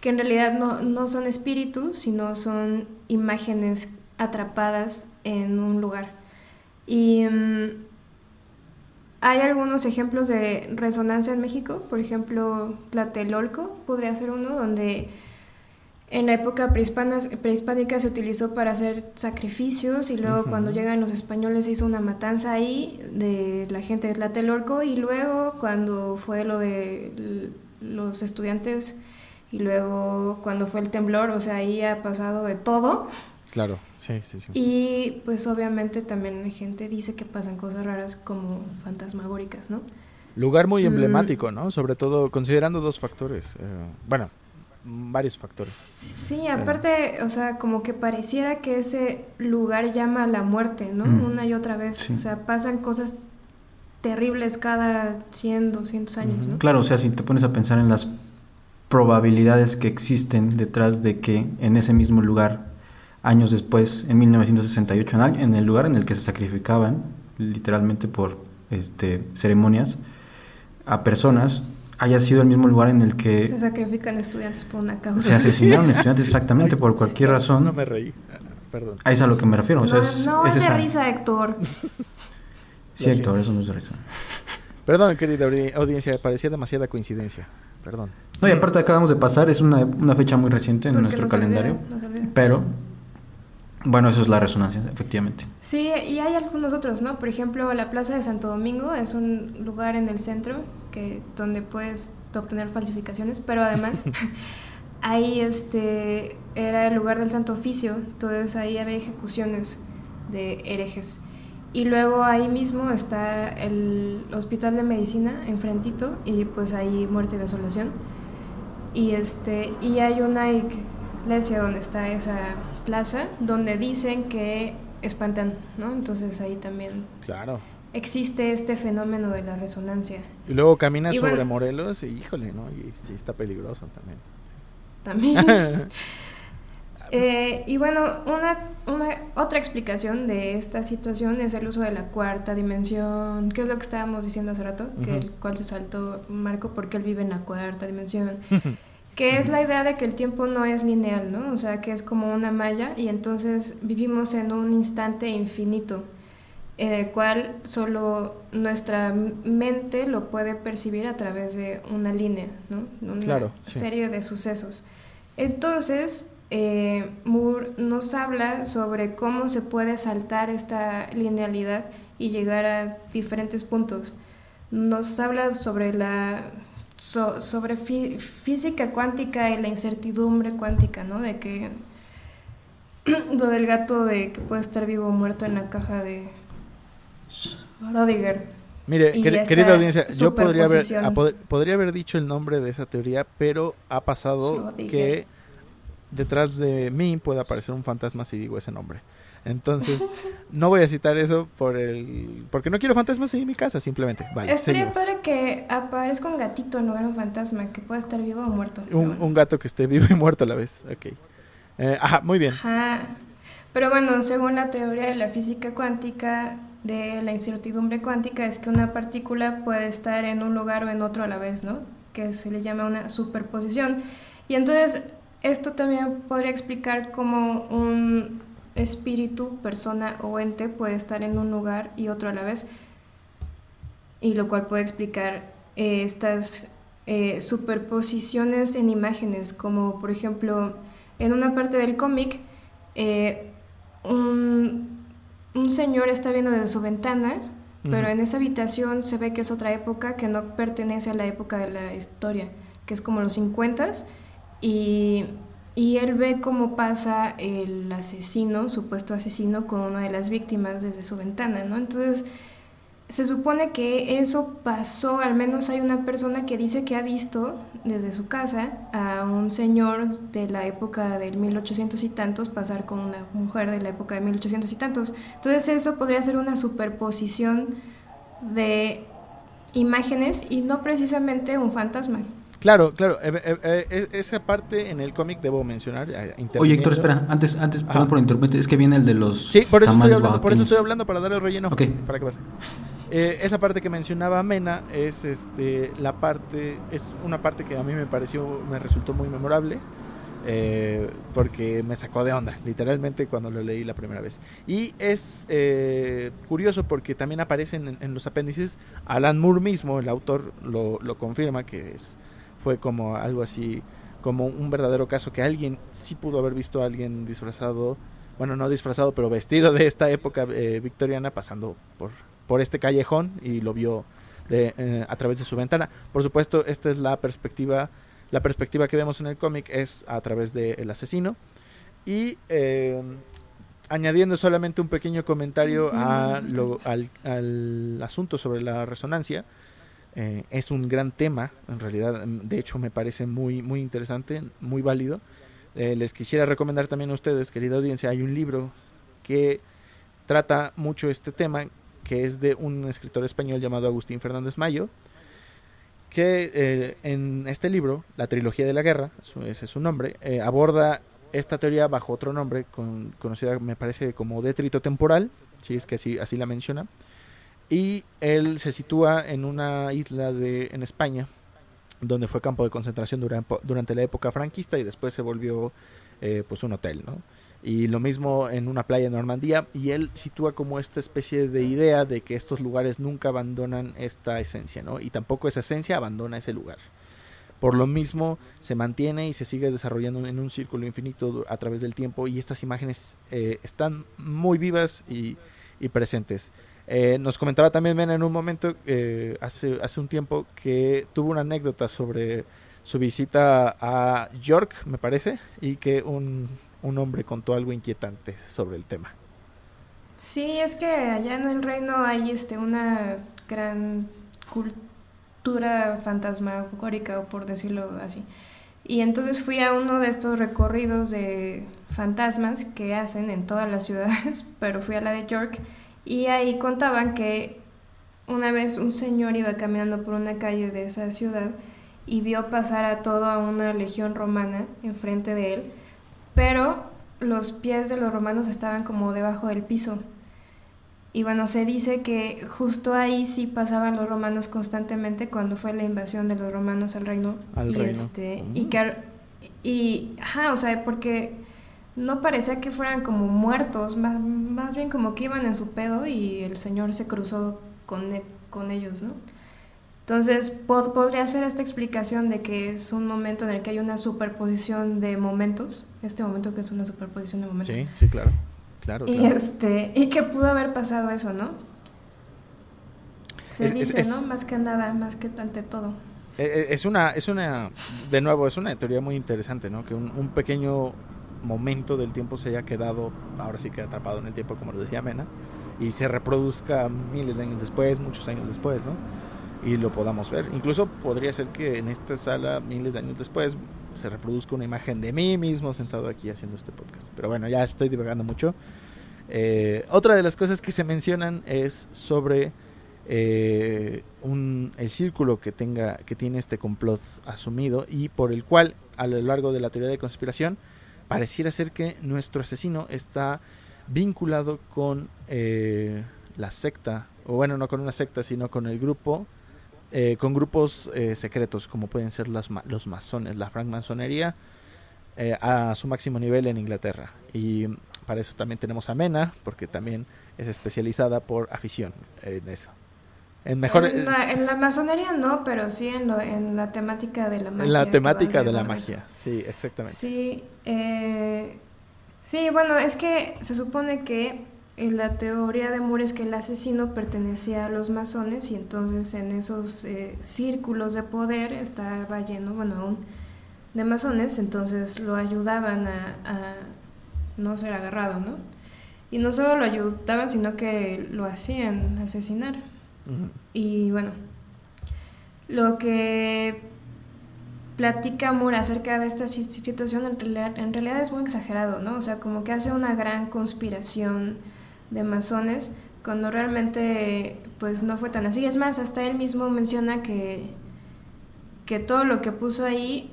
que en realidad no, no son espíritus, sino son imágenes atrapadas en un lugar. Y mm, hay algunos ejemplos de resonancia en México, por ejemplo, Tlatelolco podría ser uno, donde en la época prehispana- prehispánica se utilizó para hacer sacrificios y luego Ujú. cuando llegan los españoles se hizo una matanza ahí de la gente de Tlatelolco y luego cuando fue lo de los estudiantes y luego cuando fue el temblor, o sea, ahí ha pasado de todo Claro, sí, sí, sí. y pues obviamente también la gente dice que pasan cosas raras como fantasmagóricas, ¿no? Lugar muy Mm. emblemático, ¿no? Sobre todo considerando dos factores. eh, bueno, mm, varios factores. Sí, aparte, o sea, como que pareciera que ese lugar llama a la muerte, ¿no? Mm. Una y otra vez. Sí. O sea, pasan cosas terribles cada 100, 200 años. ¿no? Claro, o sea, si te pones a pensar en las probabilidades que existen detrás de que en ese mismo lugar, años después, en 1968, en, al- en el lugar en el que se sacrificaban, literalmente por este, ceremonias, a personas, haya sido el mismo lugar en el Se que sacrifican estudiantes por una causa. se asesinaron estudiantes exactamente por cualquier razón. No me reí. Ah, Perdón. A eso es a lo que me refiero. o sea, No, es, no es es de esa- risa, Héctor. Sí, Lo Héctor, siento. eso no es de risa. Perdón, querida audi- audiencia, parecía demasiada coincidencia. Perdón. No, y aparte acabamos de pasar, es una, una fecha muy reciente en Porque nuestro no se olvida, calendario. no se. Pero, bueno, eso es la resonancia, efectivamente. Sí, y hay algunos otros, ¿no? Por ejemplo, la Plaza de Santo Domingo es un lugar en el centro que donde puedes obtener falsificaciones, pero además ahí este era el lugar del Santo Oficio, entonces ahí había ejecuciones de herejes. Y luego ahí mismo está el Hospital de Medicina enfrentito y pues ahí muerte y desolación. Y este y hay una iglesia donde está esa plaza donde dicen que espantan, ¿no? Entonces ahí también Claro. Existe este fenómeno de la resonancia. Y luego caminas Y sobre bueno. Morelos y híjole, ¿no? Y, sí está peligroso también. También. Eh, y bueno, una, una otra explicación de esta situación es el uso de la cuarta dimensión, que es lo que estábamos diciendo hace rato, que Ujú. el cual se saltó Marco porque él vive en la cuarta dimensión, que es la idea de que el tiempo no es lineal, ¿no? O sea, que es como una malla y entonces vivimos en un instante infinito, en el cual solo nuestra mente lo puede percibir a través de una línea, ¿no? Una Claro, sí. serie de sucesos. Entonces, eh, Moore nos habla sobre cómo se puede saltar esta linealidad y llegar a diferentes puntos. Nos habla sobre la sobre física cuántica y la incertidumbre cuántica, ¿no? De que lo del gato de que puede estar vivo o muerto en la caja de Rodiger. Mire, querida audiencia, yo podría haber, podría haber dicho el nombre de esa teoría, pero ha pasado que detrás de mí puede aparecer un fantasma si digo ese nombre. Entonces, no voy a citar eso por el porque no quiero fantasmas en mi casa, simplemente. Estaría para que aparezca un gatito lugar de un fantasma, que pueda estar vivo o muerto. Un, gato que esté vivo y muerto a la vez. Ok. Eh, ajá, muy bien. Ajá. Pero bueno, según la teoría de la física cuántica, de la incertidumbre cuántica, es que una partícula puede estar en un lugar o en otro a la vez, ¿no? Que se le llama una superposición. Y entonces, esto también podría explicar cómo un espíritu, persona o ente puede estar en un lugar y otro a la vez, y lo cual puede explicar eh, estas eh, superposiciones en imágenes, como por ejemplo en una parte del cómic, eh, un, señor está viendo desde su ventana, pero en esa habitación se ve que es otra época que no pertenece a la época de la historia, que es como los 50 y y él ve cómo pasa el asesino, supuesto asesino, con una de las víctimas desde su ventana, ¿no? Entonces, se supone que eso pasó, al menos hay una persona que dice que ha visto desde su casa a un señor de la época del 1800 y tantos pasar con una mujer de la época de 1800 y tantos. Entonces eso podría ser una superposición de imágenes y no precisamente un fantasma. Claro, claro. Eh, eh, eh, esa parte en el cómic debo mencionar. Oye, Héctor, espera. Antes, antes perdón por interrumpirte. Es que viene el de los. Sí, por eso, estoy hablando, por eso estoy hablando, para dar el relleno. Ok. Para que pase. Esa parte que mencionaba Mena es este la parte es una parte que a mí me pareció me resultó muy memorable porque me sacó de onda literalmente cuando lo leí la primera vez. Y es curioso porque también aparecen en, en, los apéndices Alan Moore mismo el autor lo, lo confirma que es fue como algo así, como un verdadero caso que alguien sí pudo haber visto a alguien disfrazado, bueno, no disfrazado, pero vestido de esta época eh, victoriana pasando por, por este callejón y lo vio de, eh, a través de su ventana. Por supuesto, esta es la perspectiva, la perspectiva que vemos en el cómic es a través del asesino. Y eh, añadiendo solamente un pequeño comentario a al, al, asunto sobre la resonancia, eh, es un gran tema, en realidad, mm, de hecho me parece muy, muy interesante, muy válido. Eh, les quisiera recomendar también a ustedes, querida audiencia, hay un libro que trata mucho este tema, que es de un escritor español llamado Agustín Fernández Mayo, que eh, en este libro, La Trilogía de la Guerra, ese es su nombre, aborda esta teoría bajo otro nombre, conocida me parece como detrito temporal, si es que así, así la menciona, y él se sitúa en una isla de, en España, donde fue campo de concentración durante, durante la época franquista y después se volvió eh, pues un hotel, ¿no? Y lo mismo en una playa en Normandía, y él sitúa como esta especie de idea de que estos lugares nunca abandonan esta esencia, ¿no? Y tampoco esa esencia abandona ese lugar. Por lo mismo, se mantiene y se sigue desarrollando en un círculo infinito a través del tiempo, y estas imágenes eh, están muy vivas y, y presentes. Eh, nos comentaba también Mena en un momento, eh, hace, hace un tiempo, que tuvo una anécdota sobre su visita a York, me parece, y que un, un hombre contó algo inquietante sobre el tema. Sí, es que allá en el reino hay este una gran cultura fantasmagórica, o por decirlo así. Y entonces fui a uno de estos recorridos de fantasmas que hacen en todas las ciudades, pero fui a la de York y ahí contaban que una vez un señor iba caminando por una calle de esa ciudad y vio pasar a toda una legión romana enfrente de él, pero los pies de los romanos estaban como debajo del piso. Y bueno, se dice que justo ahí sí pasaban los romanos constantemente cuando fue la invasión de los romanos al reino. Al y reino. Este, y que, y, ajá, o sea, porque no parecía que fueran como muertos, más, más bien como que iban en su pedo y el Señor se cruzó con, e, con ellos, ¿no? Entonces, podría ser esta explicación de que es un momento en el que hay una superposición de momentos, este momento que es una superposición de momentos. Sí, sí, claro. Claro, y este y que pudo haber pasado eso, ¿no? Se dice, ¿no? Más que nada, más que ante todo. E, e, es una, es una, de nuevo, es una teoría muy interesante, ¿no? Que un, un pequeño momento del tiempo se haya quedado, ahora sí que atrapado en el tiempo, como lo decía Mena, y se reproduzca miles de años después, muchos años después, ¿no? Y lo podamos ver. Incluso podría ser que en esta sala, miles de años después, se reproduzca una imagen de mí mismo sentado aquí haciendo este podcast. Pero bueno, ya estoy divagando mucho. Eh, otra de las cosas que se mencionan es sobre eh, un, el círculo que, tenga, que tiene este complot asumido y por el cual a lo largo de la teoría de conspiración pareciera ser que nuestro asesino está vinculado con eh, la secta, o bueno, no con una secta, sino con el grupo eh, con grupos eh, secretos como pueden ser los, los masones, la francmasonería eh, a su máximo nivel en Inglaterra. Y para eso también tenemos a Mena, porque también es especializada por afición en eso. En, mejor, en, la, masonería no, pero sí en, en la temática de la magia. En la temática de la magia, sí, exactamente. Sí, sí, bueno, es que se supone que la teoría de Moore es que el asesino pertenecía a los masones y entonces en esos eh, círculos de poder estaba lleno, bueno, aún de masones, entonces lo ayudaban a, no ser agarrado, ¿no? Y no solo lo ayudaban, sino que lo hacían asesinar. Y bueno, lo que platica Moore acerca de esta situación en realidad, en realidad es muy exagerado, ¿no? O sea, como que hace una gran conspiración de masones, cuando realmente pues no fue tan así. Es más, hasta él mismo menciona que, que todo lo que puso ahí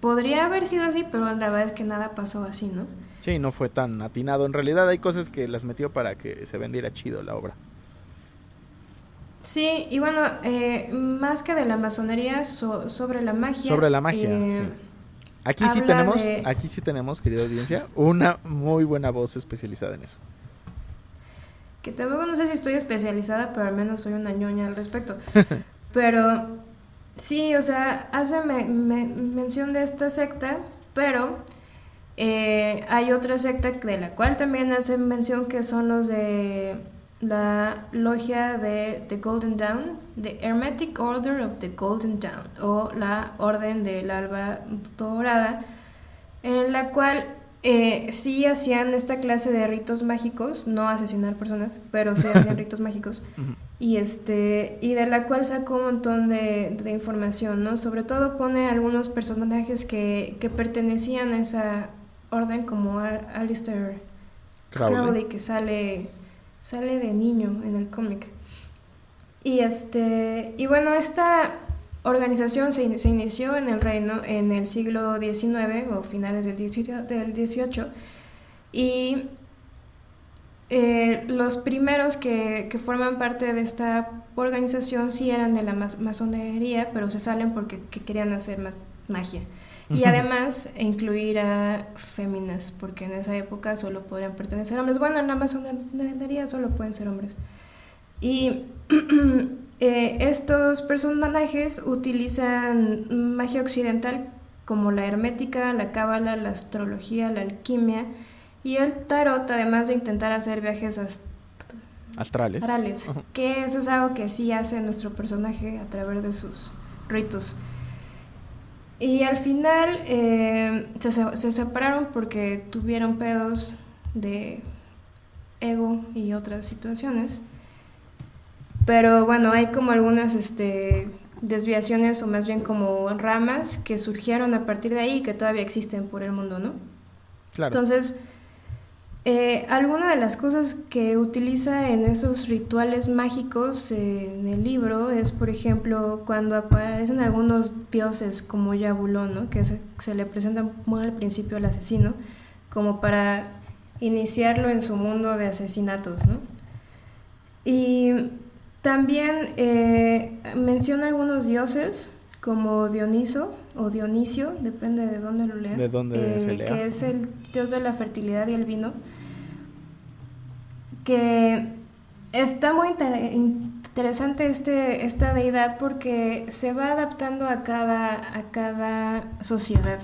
podría haber sido así, pero la verdad es que nada pasó así, ¿no? Sí, no fue tan atinado. En realidad hay cosas que las metió para que se vendiera chido la obra. Sí, y bueno, eh, más que de la masonería, sobre la magia. Sobre la magia, eh, sí. Aquí sí tenemos, aquí sí tenemos, querida audiencia, una muy buena voz especializada en eso que tampoco no sé si estoy especializada, pero al menos soy una ñoña al respecto. pero sí, o sea, hace mención de esta secta, pero eh, hay otra secta de la cual también hace mención que son los de la logia de The Golden Dawn, The Hermetic Order of the Golden Dawn, o la Orden del Alba Dorada, en la cual eh, sí hacían esta clase de ritos mágicos, no asesinar personas, pero sí hacían ritos mágicos. Y este, y de la cual sacó un montón de, información, ¿no? Sobre todo pone algunos personajes que, que pertenecían a esa orden, como Alistair Crowley, que sale, sale de niño en el cómic. Y este, y bueno, esta organización se, se, inició en el reino en el siglo XIX o finales del XVIII y eh, los primeros que, que, forman parte de esta organización sí eran de la masonería, pero se salen porque querían hacer más magia. Y además incluir a féminas, porque en esa época solo podrían pertenecer hombres. Bueno, en la masonería solo pueden ser hombres. Y Eh, estos personajes utilizan magia occidental como la hermética, la cábala, la astrología, la alquimia y el tarot, además de intentar hacer viajes astrales. que eso es algo que sí hace nuestro personaje a través de sus ritos. Y al final eh, se, se separaron porque tuvieron pedos de ego y otras situaciones. Pero bueno, hay como algunas este, desviaciones o más bien como ramas que surgieron a partir de ahí y que todavía existen por el mundo, ¿no? Claro. Entonces, eh, alguna de las cosas que utiliza en esos rituales mágicos eh, en el libro es, por ejemplo, cuando aparecen algunos dioses como Yabulón, ¿no? que se, se, le presenta muy al principio al asesino, como para iniciarlo en su mundo de asesinatos. ¿no? Y también eh, menciona algunos dioses como Dioniso o Dionisio, depende de dónde lo lea. De dónde se lea. Que es el dios de la fertilidad y el vino. Que está muy interesante este, esta deidad porque se va adaptando a cada, a cada sociedad.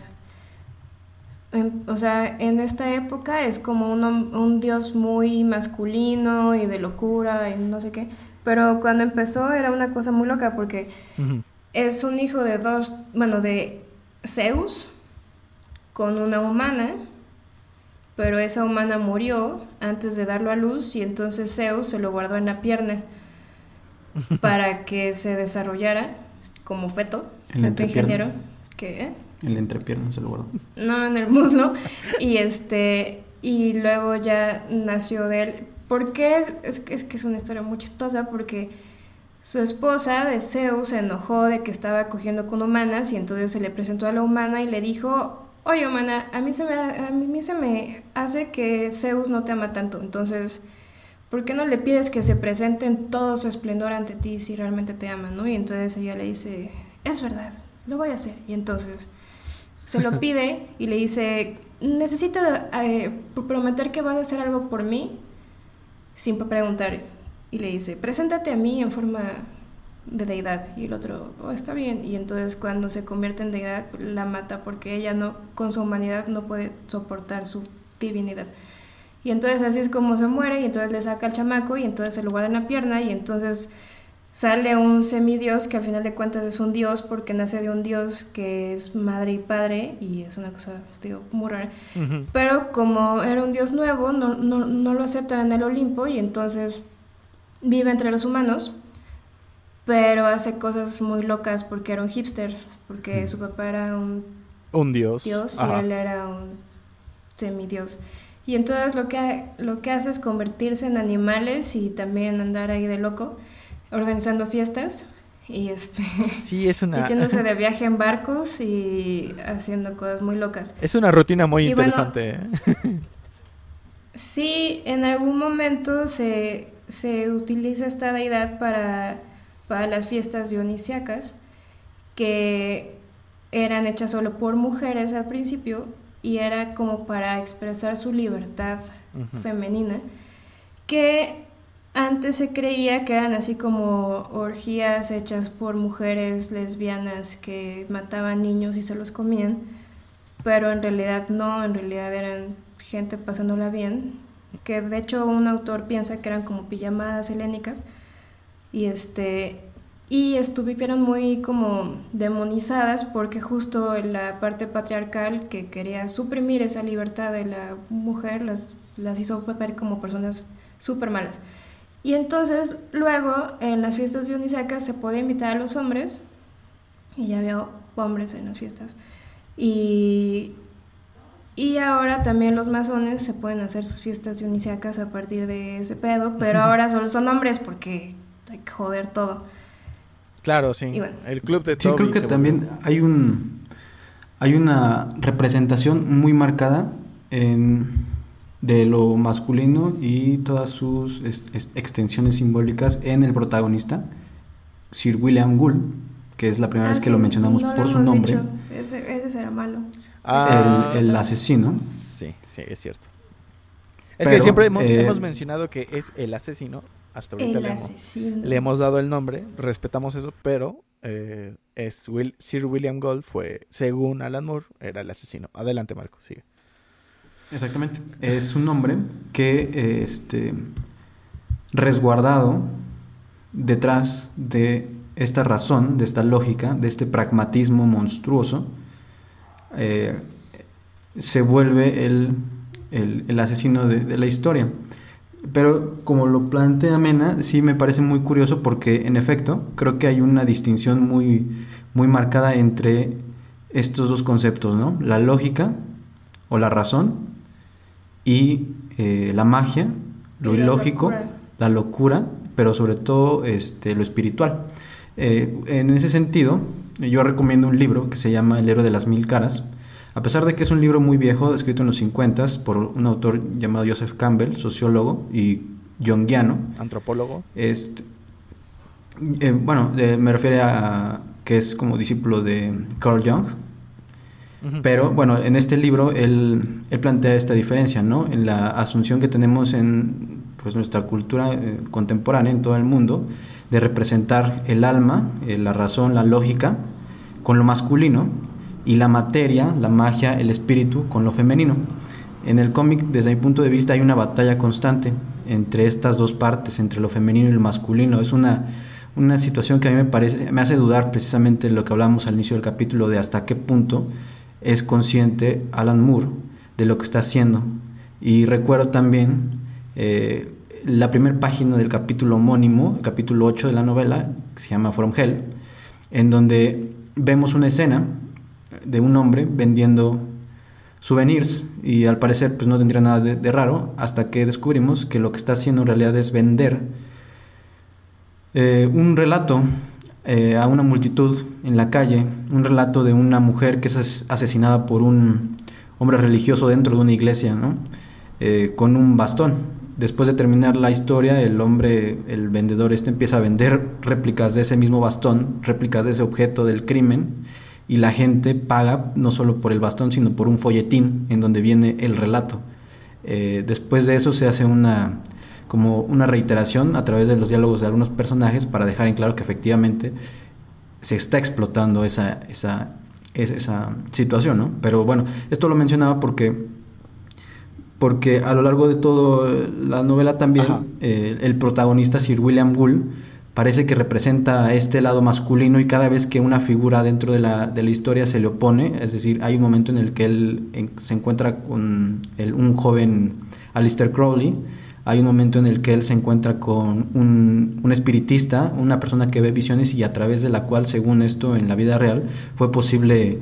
o sea, en esta época es como un, un, dios muy masculino y de locura y no sé qué. Pero cuando empezó era una cosa muy loca porque es un hijo de dos, bueno, de Zeus con una humana, pero esa humana murió antes de darlo a luz y entonces Zeus se lo guardó en la pierna para que se desarrollara como feto, el feto ingeniero. que ¿eh? En la entrepierna se lo guardó. No, en el muslo. y este y luego ya nació de él. ¿Por qué? Es, que es que es una historia muy chistosa porque su esposa de Zeus se enojó de que estaba cogiendo con humanas y entonces se le presentó a la humana y le dijo, oye humana, a mí se me, a mí se me hace que Zeus no te ama tanto, entonces, ¿por qué no le pides que se presente en todo su esplendor ante ti si realmente te ama, no? Y entonces ella le dice, es verdad, lo voy a hacer. Y entonces se lo pide y le dice, necesito eh, prometer que vas a hacer algo por mí sin preguntar y le dice, preséntate a mí en forma de deidad. Y el otro, oh, está bien. Y entonces cuando se convierte en deidad, la mata porque ella no, con su humanidad no puede soportar su divinidad. Y entonces así es como se muere y entonces le saca al chamaco y entonces se lo guarda en la pierna y entonces sale un semidios que al final de cuentas es un dios porque nace de un dios que es madre y padre y es una cosa, digo, muy rara. Pero como era un dios nuevo, no, no, no lo aceptan en el Olimpo y entonces vive entre los humanos, pero hace cosas muy locas porque era un hipster, porque su papá era un, un dios, dios y él era un semidios. Y entonces lo que, lo que hace es convertirse en animales y también andar ahí de loco, organizando fiestas y este sí es una de viaje en barcos y haciendo cosas muy locas es una rutina muy interesante ¿eh? sí en algún momento se se utiliza esta deidad para, para las fiestas dionisiacas, que eran hechas solo por mujeres al principio y era como para expresar su libertad femenina, que antes se creía que eran así como orgías hechas por mujeres lesbianas que mataban niños y se los comían, pero en realidad no, en realidad eran gente pasándola bien que de hecho un autor piensa que eran como pijamadas helénicas y este y estuvieron muy como demonizadas porque justo la parte patriarcal que quería suprimir esa libertad de la mujer las, las hizo ver como personas súper malas. Y entonces luego en las fiestas dionisacas se podía invitar a los hombres y ya había hombres en las fiestas. Y y ahora también los masones se pueden hacer sus fiestas dionisiacas a partir de ese pedo, pero ahora solo son hombres porque hay que joder todo. Claro, sí. el club de Toby Sí, creo que también hay un hay una representación muy marcada en, de lo masculino y todas sus extensiones simbólicas en el protagonista, Sir William Gould, que es la primera ah, vez que lo mencionamos por su nombre. Ese, ese será malo. Ah, el, asesino. Sí, sí, es cierto. Es que siempre hemos, eh, hemos, mencionado que es el asesino. Hasta ahorita le hemos, le hemos, dado el nombre, respetamos eso, pero eh, es Sir William Gold fue, según Alan Moore, era el asesino. Adelante, Marco, sigue. Exactamente. Es un hombre que, este, resguardado detrás de esta razón, de esta lógica, de este pragmatismo monstruoso, eh, se vuelve el, el, asesino de, la historia. Pero como lo plantea Mena, sí me parece muy curioso porque en efecto creo que hay una distinción muy, muy marcada entre estos dos conceptos, ¿no? La lógica o la razón y eh, la magia, lo ilógico, la locura, pero sobre todo este, lo espiritual. Eh, en ese sentido, yo recomiendo un libro que se llama El héroe de las mil caras. A pesar de que es un libro muy viejo, escrito en los 50 por un autor llamado Joseph Campbell, sociólogo y jungiano. Antropólogo. Este, eh, bueno, eh, me refiero a que es como discípulo de Carl Jung. Pero bueno, en este libro él, plantea esta diferencia, ¿no? En la asunción que tenemos en pues, nuestra cultura eh, contemporánea, en todo el mundo, de representar el alma, eh, la razón, la lógica, con lo masculino, y la materia, la magia, el espíritu, con lo femenino. En el cómic, desde mi punto de vista, hay una batalla constante entre estas dos partes, entre lo femenino y lo masculino. Es una, una situación que a mí me parece, me hace dudar precisamente lo que hablamos al inicio del capítulo de hasta qué punto es consciente Alan Moore de lo que está haciendo. Y recuerdo también eh, la primera página del capítulo homónimo, el capítulo 8 de la novela, que se llama From Hell, en donde vemos una escena de un hombre vendiendo souvenirs y al parecer pues no tendría nada de, raro hasta que descubrimos que lo que está haciendo en realidad es vender eh, un relato eh, a una multitud en la calle, un relato de una mujer que es asesinada por un hombre religioso dentro de una iglesia, ¿no? Eh, con un bastón. Después de terminar la historia, el hombre, el vendedor este empieza a vender réplicas de ese mismo bastón, réplicas de ese objeto del crimen, y la gente paga no solo por el bastón, sino por un folletín en donde viene el relato. Eh, después de eso se hace una como una reiteración a través de los diálogos de algunos personajes para dejar en claro que efectivamente se está explotando esa, esa, esa situación, ¿no? Pero bueno, esto lo mencionaba porque porque a lo largo de toda la novela también eh, el protagonista Sir William Gould parece que representa este lado masculino y cada vez que una figura dentro de la, de la historia se le opone, es decir, hay un momento en el que él se encuentra con un joven Alistair Crowley, hay un momento en el que él se encuentra con un, un, espiritista, una persona que ve visiones y a través de la cual, según esto, en la vida real, fue posible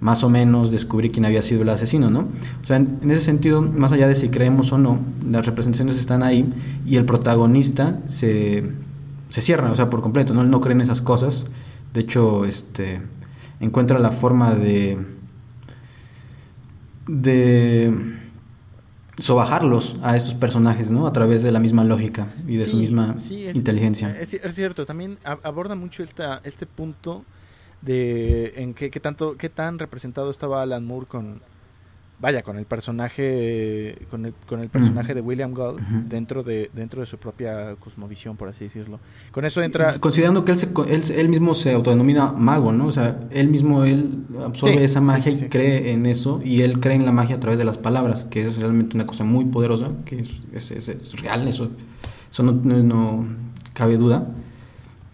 más o menos descubrir quién había sido el asesino, ¿no? O sea, en, ese sentido, más allá de si creemos o no, las representaciones están ahí y el protagonista se, se cierra, o sea, por completo, ¿no? no cree en esas cosas. De hecho, este, encuentra la forma de... de sobajarlos a estos personajes, ¿no? A través de la misma lógica y de su misma inteligencia. Es, es, cierto, también aborda mucho esta, este punto de en qué, qué tanto qué tan representado estaba Alan Moore con vaya con el personaje con el, con el personaje de William Gould dentro de dentro de su propia cosmovisión por así decirlo. Con eso entra considerando que él, se, él, él mismo se autodenomina mago no o sea él mismo él absorbe esa magia y cree en eso y él cree en la magia a través de las palabras que es realmente una cosa muy poderosa que es, es, es real eso eso no, no cabe duda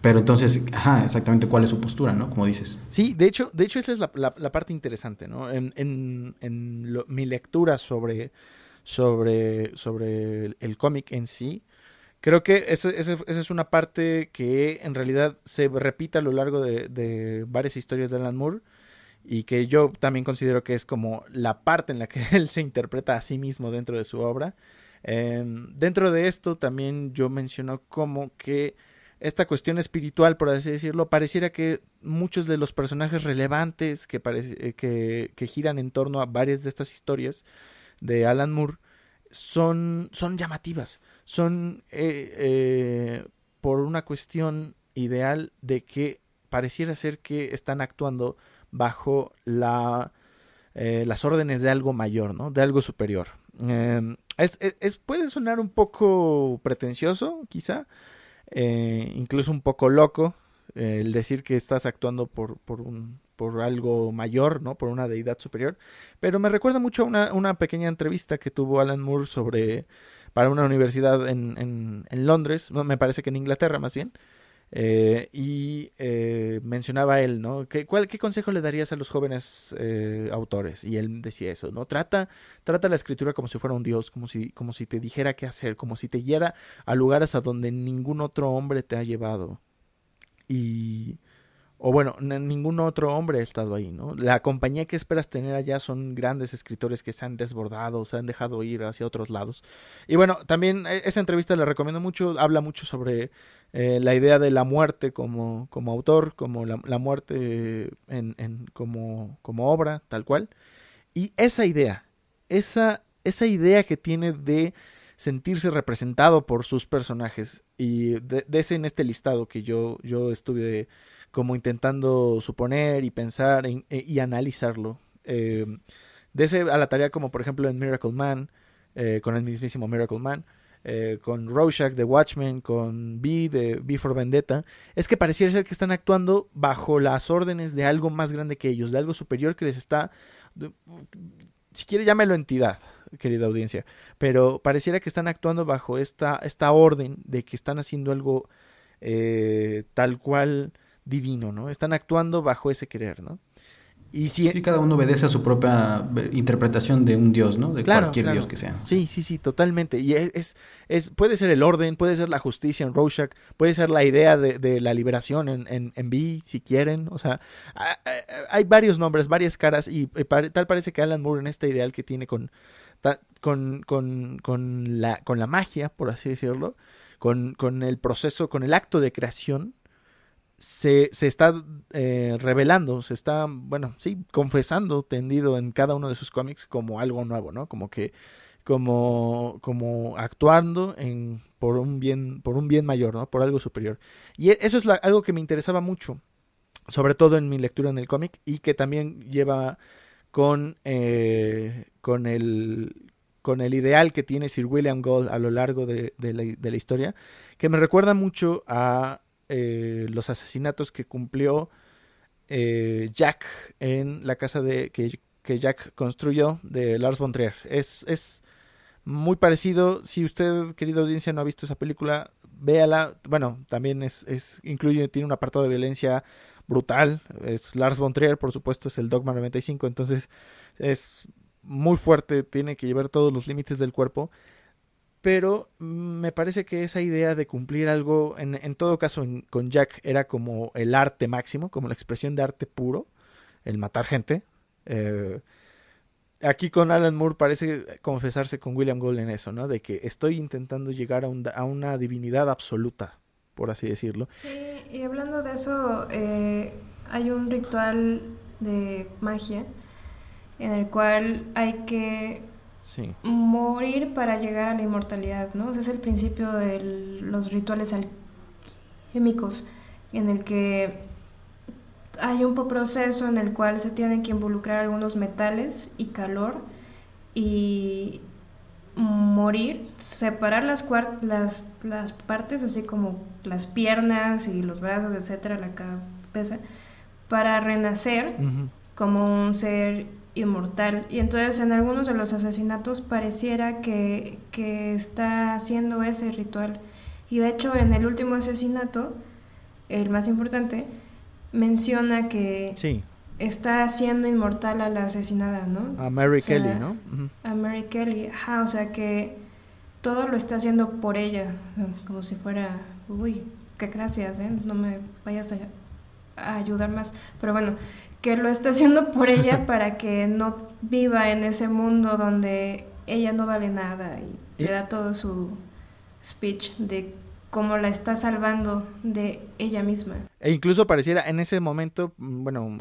pero entonces, ajá, exactamente cuál es su postura, ¿no? Como dices. Sí, de hecho, de hecho esa es la, la, parte interesante, ¿no? En, en, en mi lectura sobre, sobre, sobre el, cómic en sí, creo que esa, es una parte que en realidad se repite a lo largo de, de, varias historias de Alan Moore y que yo también considero que es como la parte en la que él se interpreta a sí mismo dentro de su obra. Em, dentro de esto también yo menciono como que esta cuestión espiritual, por así decirlo, pareciera que muchos de los personajes relevantes que, eh, que, que, giran en torno a varias de estas historias de Alan Moore son, son llamativas, son eh, eh, por una cuestión ideal de que pareciera ser que están actuando bajo la, las órdenes de algo mayor, ¿no? de algo superior. Em, es, es, puede sonar un poco pretencioso, quizá, eh, incluso un poco loco, eh, el decir que estás actuando por, por, un, por algo mayor, ¿no? Por una deidad superior. Pero me recuerda mucho a una, una pequeña entrevista que tuvo Alan Moore sobre para una universidad en, en, en Londres, me parece que en Inglaterra más bien, eh, y eh, mencionaba él, ¿no? ¿Qué, cuál, ¿Qué consejo le darías a los jóvenes eh, autores? Y él decía eso, ¿no? Trata, trata la escritura como si fuera un dios, como si, como si te dijera qué hacer, como si te guiara a lugares a donde ningún otro hombre te ha llevado. Y o bueno, ningún otro hombre ha estado ahí, ¿no? La compañía que esperas tener allá son grandes escritores que se han desbordado, se han dejado ir hacia otros lados. Y bueno, también e, esa entrevista la recomiendo mucho, habla mucho sobre eh, la idea de la muerte como, como autor, como la, muerte en, en, como, como obra, tal cual. Y esa idea, esa, esa idea que tiene de sentirse representado por sus personajes y de, de ese en este listado que yo, yo estuve como intentando suponer y pensar e, y analizarlo. Eh, de ese a la tarea como por ejemplo en Miracle Man, eh, con el mismísimo Miracle Man, eh, con Rorschach de Watchmen, con B de B for Vendetta, es que pareciera ser que están actuando bajo las órdenes de algo más grande que ellos, de algo superior que les está, si quiere llámelo entidad, querida audiencia, pero pareciera que están actuando bajo esta, esta orden de que están haciendo algo eh, tal cual divino, ¿no? Están actuando bajo ese querer, ¿no? Y si, sí, cada uno obedece a su propia eh, interpretación de un dios, ¿no? De cualquier dios que sea. Sí, sí, sí, totalmente. Y es, es, puede ser el orden, puede ser la justicia en Rorschach, puede ser la idea de, de la liberación en, en, en B, si quieren. O sea, hay varios nombres, varias caras, y tal parece que Alan Moore en este ideal que tiene con, con, con, con, la, con la magia, por así decirlo, con, con el proceso, con el acto de creación, se, se está eh, revelando, se está, bueno, sí, confesando, tendido en cada uno de sus cómics como algo nuevo, ¿no? Como que, como, como actuando en, por un bien, por un bien mayor, ¿no? Por algo superior. Y e, eso es algo que me interesaba mucho, sobre todo en mi lectura en el cómic, y que también lleva con, eh, con el con el ideal que tiene Sir William Gold a lo largo de, la historia, que me recuerda mucho a eh, los asesinatos que cumplió eh, Jack en la casa de, que, que, Jack construyó de Lars von Trier. Es, es muy parecido. Si usted, querida audiencia, no ha visto esa película, véala. Bueno, también es, es incluye, tiene un apartado de violencia brutal. Es Lars von Trier, por supuesto, es el Dogma 95. Entonces es muy fuerte, tiene que llevar todos los límites del cuerpo pero me parece que esa idea de cumplir algo, en, todo caso con Jack, era como el arte máximo, como la expresión de arte puro, el matar gente. Eh, aquí con Alan Moore parece confesarse con William Gold en eso, ¿no? De que estoy intentando llegar a, a una divinidad absoluta, por así decirlo. Sí, y hablando de eso, eh, hay un ritual de magia en el cual hay que morir para llegar a la inmortalidad, ¿no? Ese es el principio de los rituales alquímicos, en el que hay un proceso en el cual se tienen que involucrar algunos metales y calor y morir, separar las, las, las partes, así como las piernas y los brazos, etcétera, la cabeza, para renacer como un ser inmortal. Y entonces en algunos de los asesinatos pareciera que, que está haciendo ese ritual. Y de hecho en el último asesinato, el más importante, menciona que está haciendo inmortal a la asesinada, ¿no? A Mary Kelly, ¿no? A Mary Kelly, ajá, o sea que todo lo está haciendo por ella, como si fuera, uy, qué gracias, ¿eh? No me vayas a, a ayudar más. Pero bueno, que lo está haciendo por ella para que no viva en ese mundo donde ella no vale nada y, le da todo su speech de cómo la está salvando de ella misma. E incluso pareciera en ese momento, mm, bueno,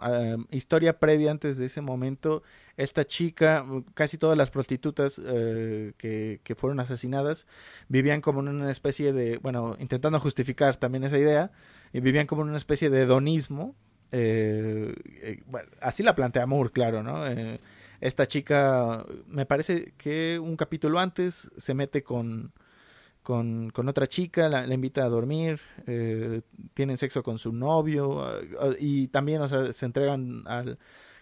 historia previa antes de ese momento, esta chica, casi todas las prostitutas eh, que, que, fueron asesinadas, vivían como en una especie de, bueno, intentando justificar también esa idea, y vivían como en una especie de hedonismo, eh, eh, así la plantea Moore, claro, ¿no? Eh, esta chica, me parece que un capítulo antes se mete con, con, con otra chica, la, invita a dormir, tienen sexo con su novio y también, o sea, se entregan al,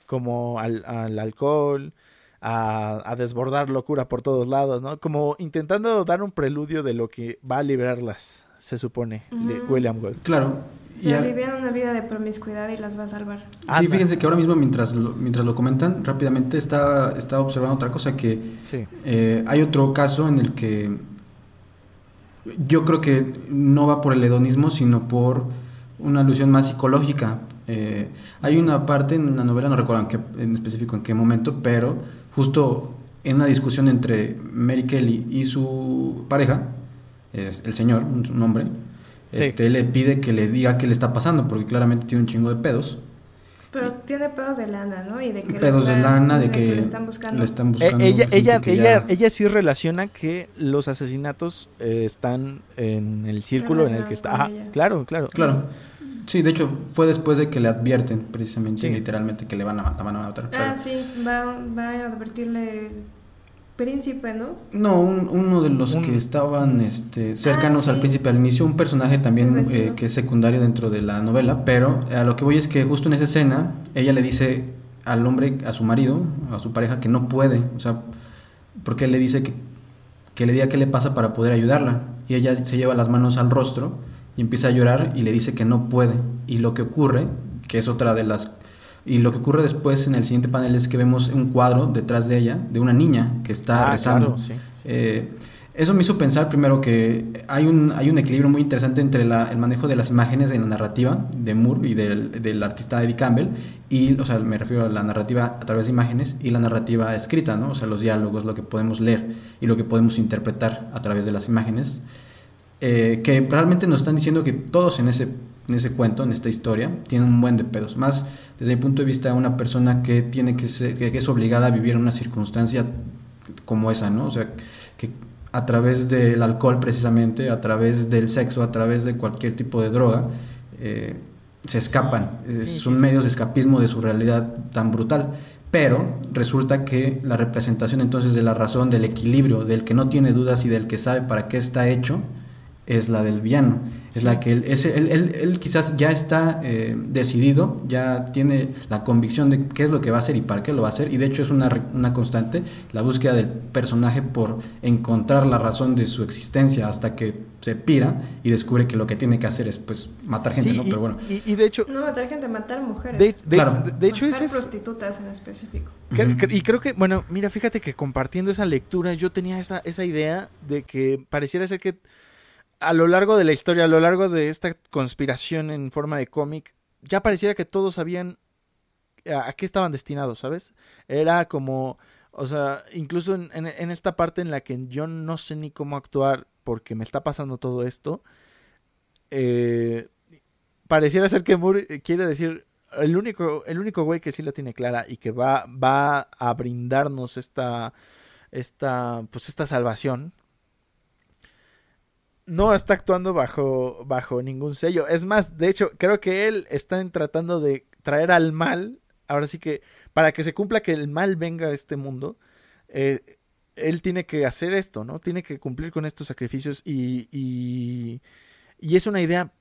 como al, al alcohol. A, a, desbordar locura por todos lados, ¿no? Como intentando dar un preludio de lo que va a liberarlas, se supone, William Gold. Claro, ya vivían una vida de promiscuidad y las va a salvar. Sí, fíjense que ahora mismo mientras lo, mientras lo comentan, rápidamente estaba, estaba observando otra cosa, que eh, hay otro caso en el que yo creo que no va por el hedonismo, sino por una alusión más psicológica. Eh, hay una parte en la novela, no recuerdo en, qué, en específico en qué momento, pero justo en una discusión entre Mary Kelly y su pareja, es el señor, un hombre, este, le pide que le diga qué le está pasando, porque claramente tiene un chingo de pedos. Pero tiene pedos de lana, ¿no? Y de que pedos de lana, de, que, le están buscando. Le están buscando eh, ella, ella, ella, ella, sí relaciona que los asesinatos eh, están en el círculo en el que está. claro, claro. Claro. Sí, de hecho, fue después de que le advierten, precisamente, literalmente, que le van a, la van a matar. Ah, sí, va, va a advertirle príncipe, ¿no? No, un- uno de los Un- que estaban este, cercanos Ah, al príncipe al inicio, un personaje también eh, que es secundario dentro de la novela, pero a lo que voy es que justo en esa escena ella le dice al hombre, a su marido, a su pareja, que no puede, o sea, porque él le dice que, que le diga qué le pasa para poder ayudarla, y ella se lleva las manos al rostro y empieza a llorar y le dice que no puede, y lo que ocurre, que es otra de las y lo que ocurre después en el siguiente panel es que vemos un cuadro detrás de ella, de una niña que está Ah, rezando. claro, sí, sí. Eh, eso me hizo pensar primero que hay un, hay un equilibrio muy interesante entre la- el manejo de las imágenes en la narrativa de Moore y del, del artista Eddie Campbell, y, o sea, me refiero a la narrativa a través de imágenes y la narrativa escrita, ¿no? O sea, los diálogos, lo que podemos leer y lo que podemos interpretar a través de las imágenes, eh, que realmente nos están diciendo que todos en ese, en ese cuento, en esta historia, tienen un buen de pedos. Más desde mi punto de vista, una persona que tiene que, ser, que, es obligada a vivir en una circunstancia como esa, ¿no? O sea, que a través del alcohol precisamente, a través del sexo, a través de cualquier tipo de droga, eh, se escapan. Sí, sí, son sí. medios de escapismo de su realidad tan brutal. Pero resulta que la representación entonces de la razón, del equilibrio, del que no tiene dudas y del que sabe para qué está hecho, es la del villano. Es la que él, ese- él, él- él quizás ya está eh, decidido, ya tiene la convicción de qué es lo que va a hacer y para qué lo va a hacer. Y de hecho es una, una constante la búsqueda del personaje por encontrar la razón de su existencia hasta que se pira y descubre que lo que tiene que hacer es pues matar gente, Sí, ¿no? y, Pero bueno. y- y de hecho, No matar gente, matar mujeres. de, de- Claro. de- de hecho Matar es... prostitutas en específico. Y creo que, bueno, mira, fíjate que compartiendo esa lectura yo tenía esa, esa idea de que pareciera ser que a lo largo de la historia, a lo largo de esta conspiración en forma de cómic, ya pareciera que todos sabían a, qué estaban destinados, ¿sabes? Era como, o sea, incluso en, esta parte en la que yo no sé ni cómo actuar porque me está pasando todo esto, eh, pareciera ser que Moore quiere decir el único, el único güey que sí la tiene clara y que va, va a brindarnos esta, esta, pues esta salvación, no está actuando bajo, bajo ningún sello. Es más, de hecho, creo que él está tratando de traer al mal, ahora sí que, para que se cumpla que el mal venga a este mundo, eh, él tiene que hacer esto, ¿no? Tiene que cumplir con estos sacrificios y, y, y es una idea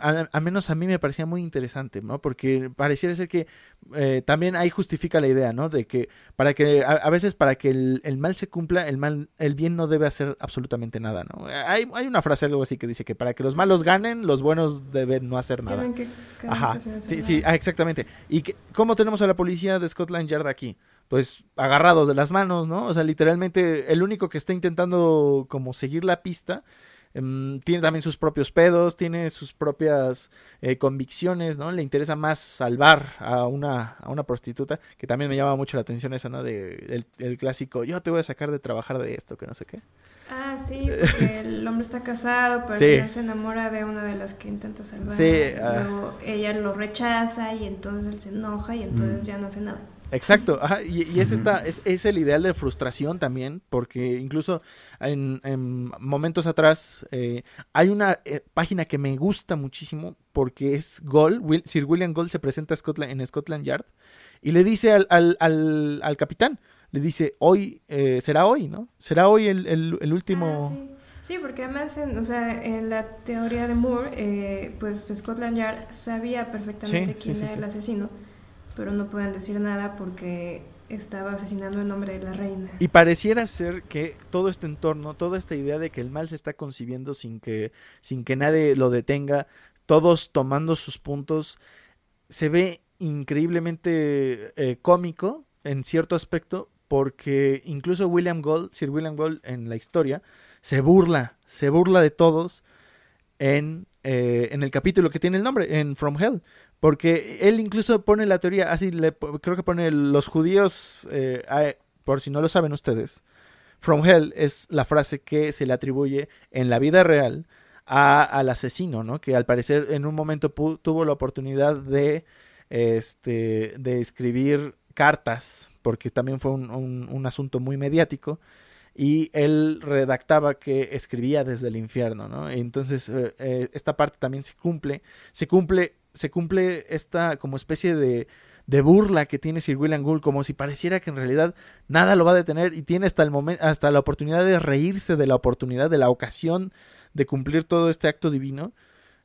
a, a menos a mí me parecía muy interesante, ¿no? Porque pareciera ser que eh, también ahí justifica la idea, ¿no? De que para que a, a veces para que el, el mal se cumpla, el mal, el bien no debe hacer absolutamente nada, ¿no? Hay, hay una frase algo así que dice que para que los malos ganen, los buenos deben no hacer nada. Que Ajá, sí, nada. sí, ah, exactamente. ¿Y que, cómo tenemos a la policía de Scotland Yard aquí? Pues agarrados de las manos, ¿no? O sea, literalmente el único que está intentando como seguir la pista em, tiene también sus propios pedos, tiene sus propias eh, convicciones, ¿no? Le interesa más salvar a una, a una prostituta, que también me llama mucho la atención eso, ¿no? De el, el clásico, yo te voy a sacar de trabajar de esto, que no sé qué. Ah, sí, porque el hombre está casado, pero Sí. al final se enamora de una de las que intenta salvar. Sí, y ah. Luego ella lo rechaza y entonces él se enoja y entonces Mm. ya no hace nada. Exacto, ajá, y, y es, esta, es, es el ideal de frustración también, porque incluso en, en momentos atrás eh, hay una eh, página que me gusta muchísimo porque es Gold, Will- Sir William Gold se presenta a Scotland, en Scotland Yard y le dice al, al, al, al capitán, le dice, hoy, eh, será hoy, ¿no? Será hoy el, el, el último... Ah, sí. Sí, porque además, en, o sea, en la teoría de Moore, eh, pues Scotland Yard sabía perfectamente Sí, quién sí, era sí. el asesino, pero no pueden decir nada porque estaba asesinando en nombre de la reina. Y pareciera ser que todo este entorno, toda esta idea de que el mal se está concibiendo sin que, sin que nadie lo detenga, todos tomando sus puntos, se ve increíblemente eh, cómico en cierto aspecto, porque incluso William Gold, Sir William Gold en la historia, se burla, se burla de todos en, eh, en el capítulo que tiene el nombre, en From Hell. Porque él incluso pone la teoría, así le, creo que pone los judíos, eh, por si no lo saben ustedes, From Hell es la frase que se le atribuye en la vida real a- al asesino, ¿no? Que al parecer en un momento tuvo la oportunidad de, este, de escribir cartas, porque también fue un asunto muy mediático, y él redactaba que escribía desde el infierno, ¿no? Entonces eh, eh, esta parte también se cumple, se cumple, se cumple esta como especie de, de burla que tiene Sir William Gould, como si pareciera que en realidad nada lo va a detener y tiene hasta el momento, hasta la oportunidad de reírse de la oportunidad, de la ocasión de cumplir todo este acto divino.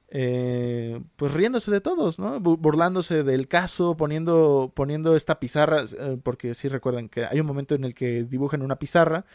Eh, pues riéndose de todos, ¿no? Burlándose del caso, poniendo, poniendo esta pizarra, eh, porque sí recuerdan que hay un momento en el que dibujan una pizarra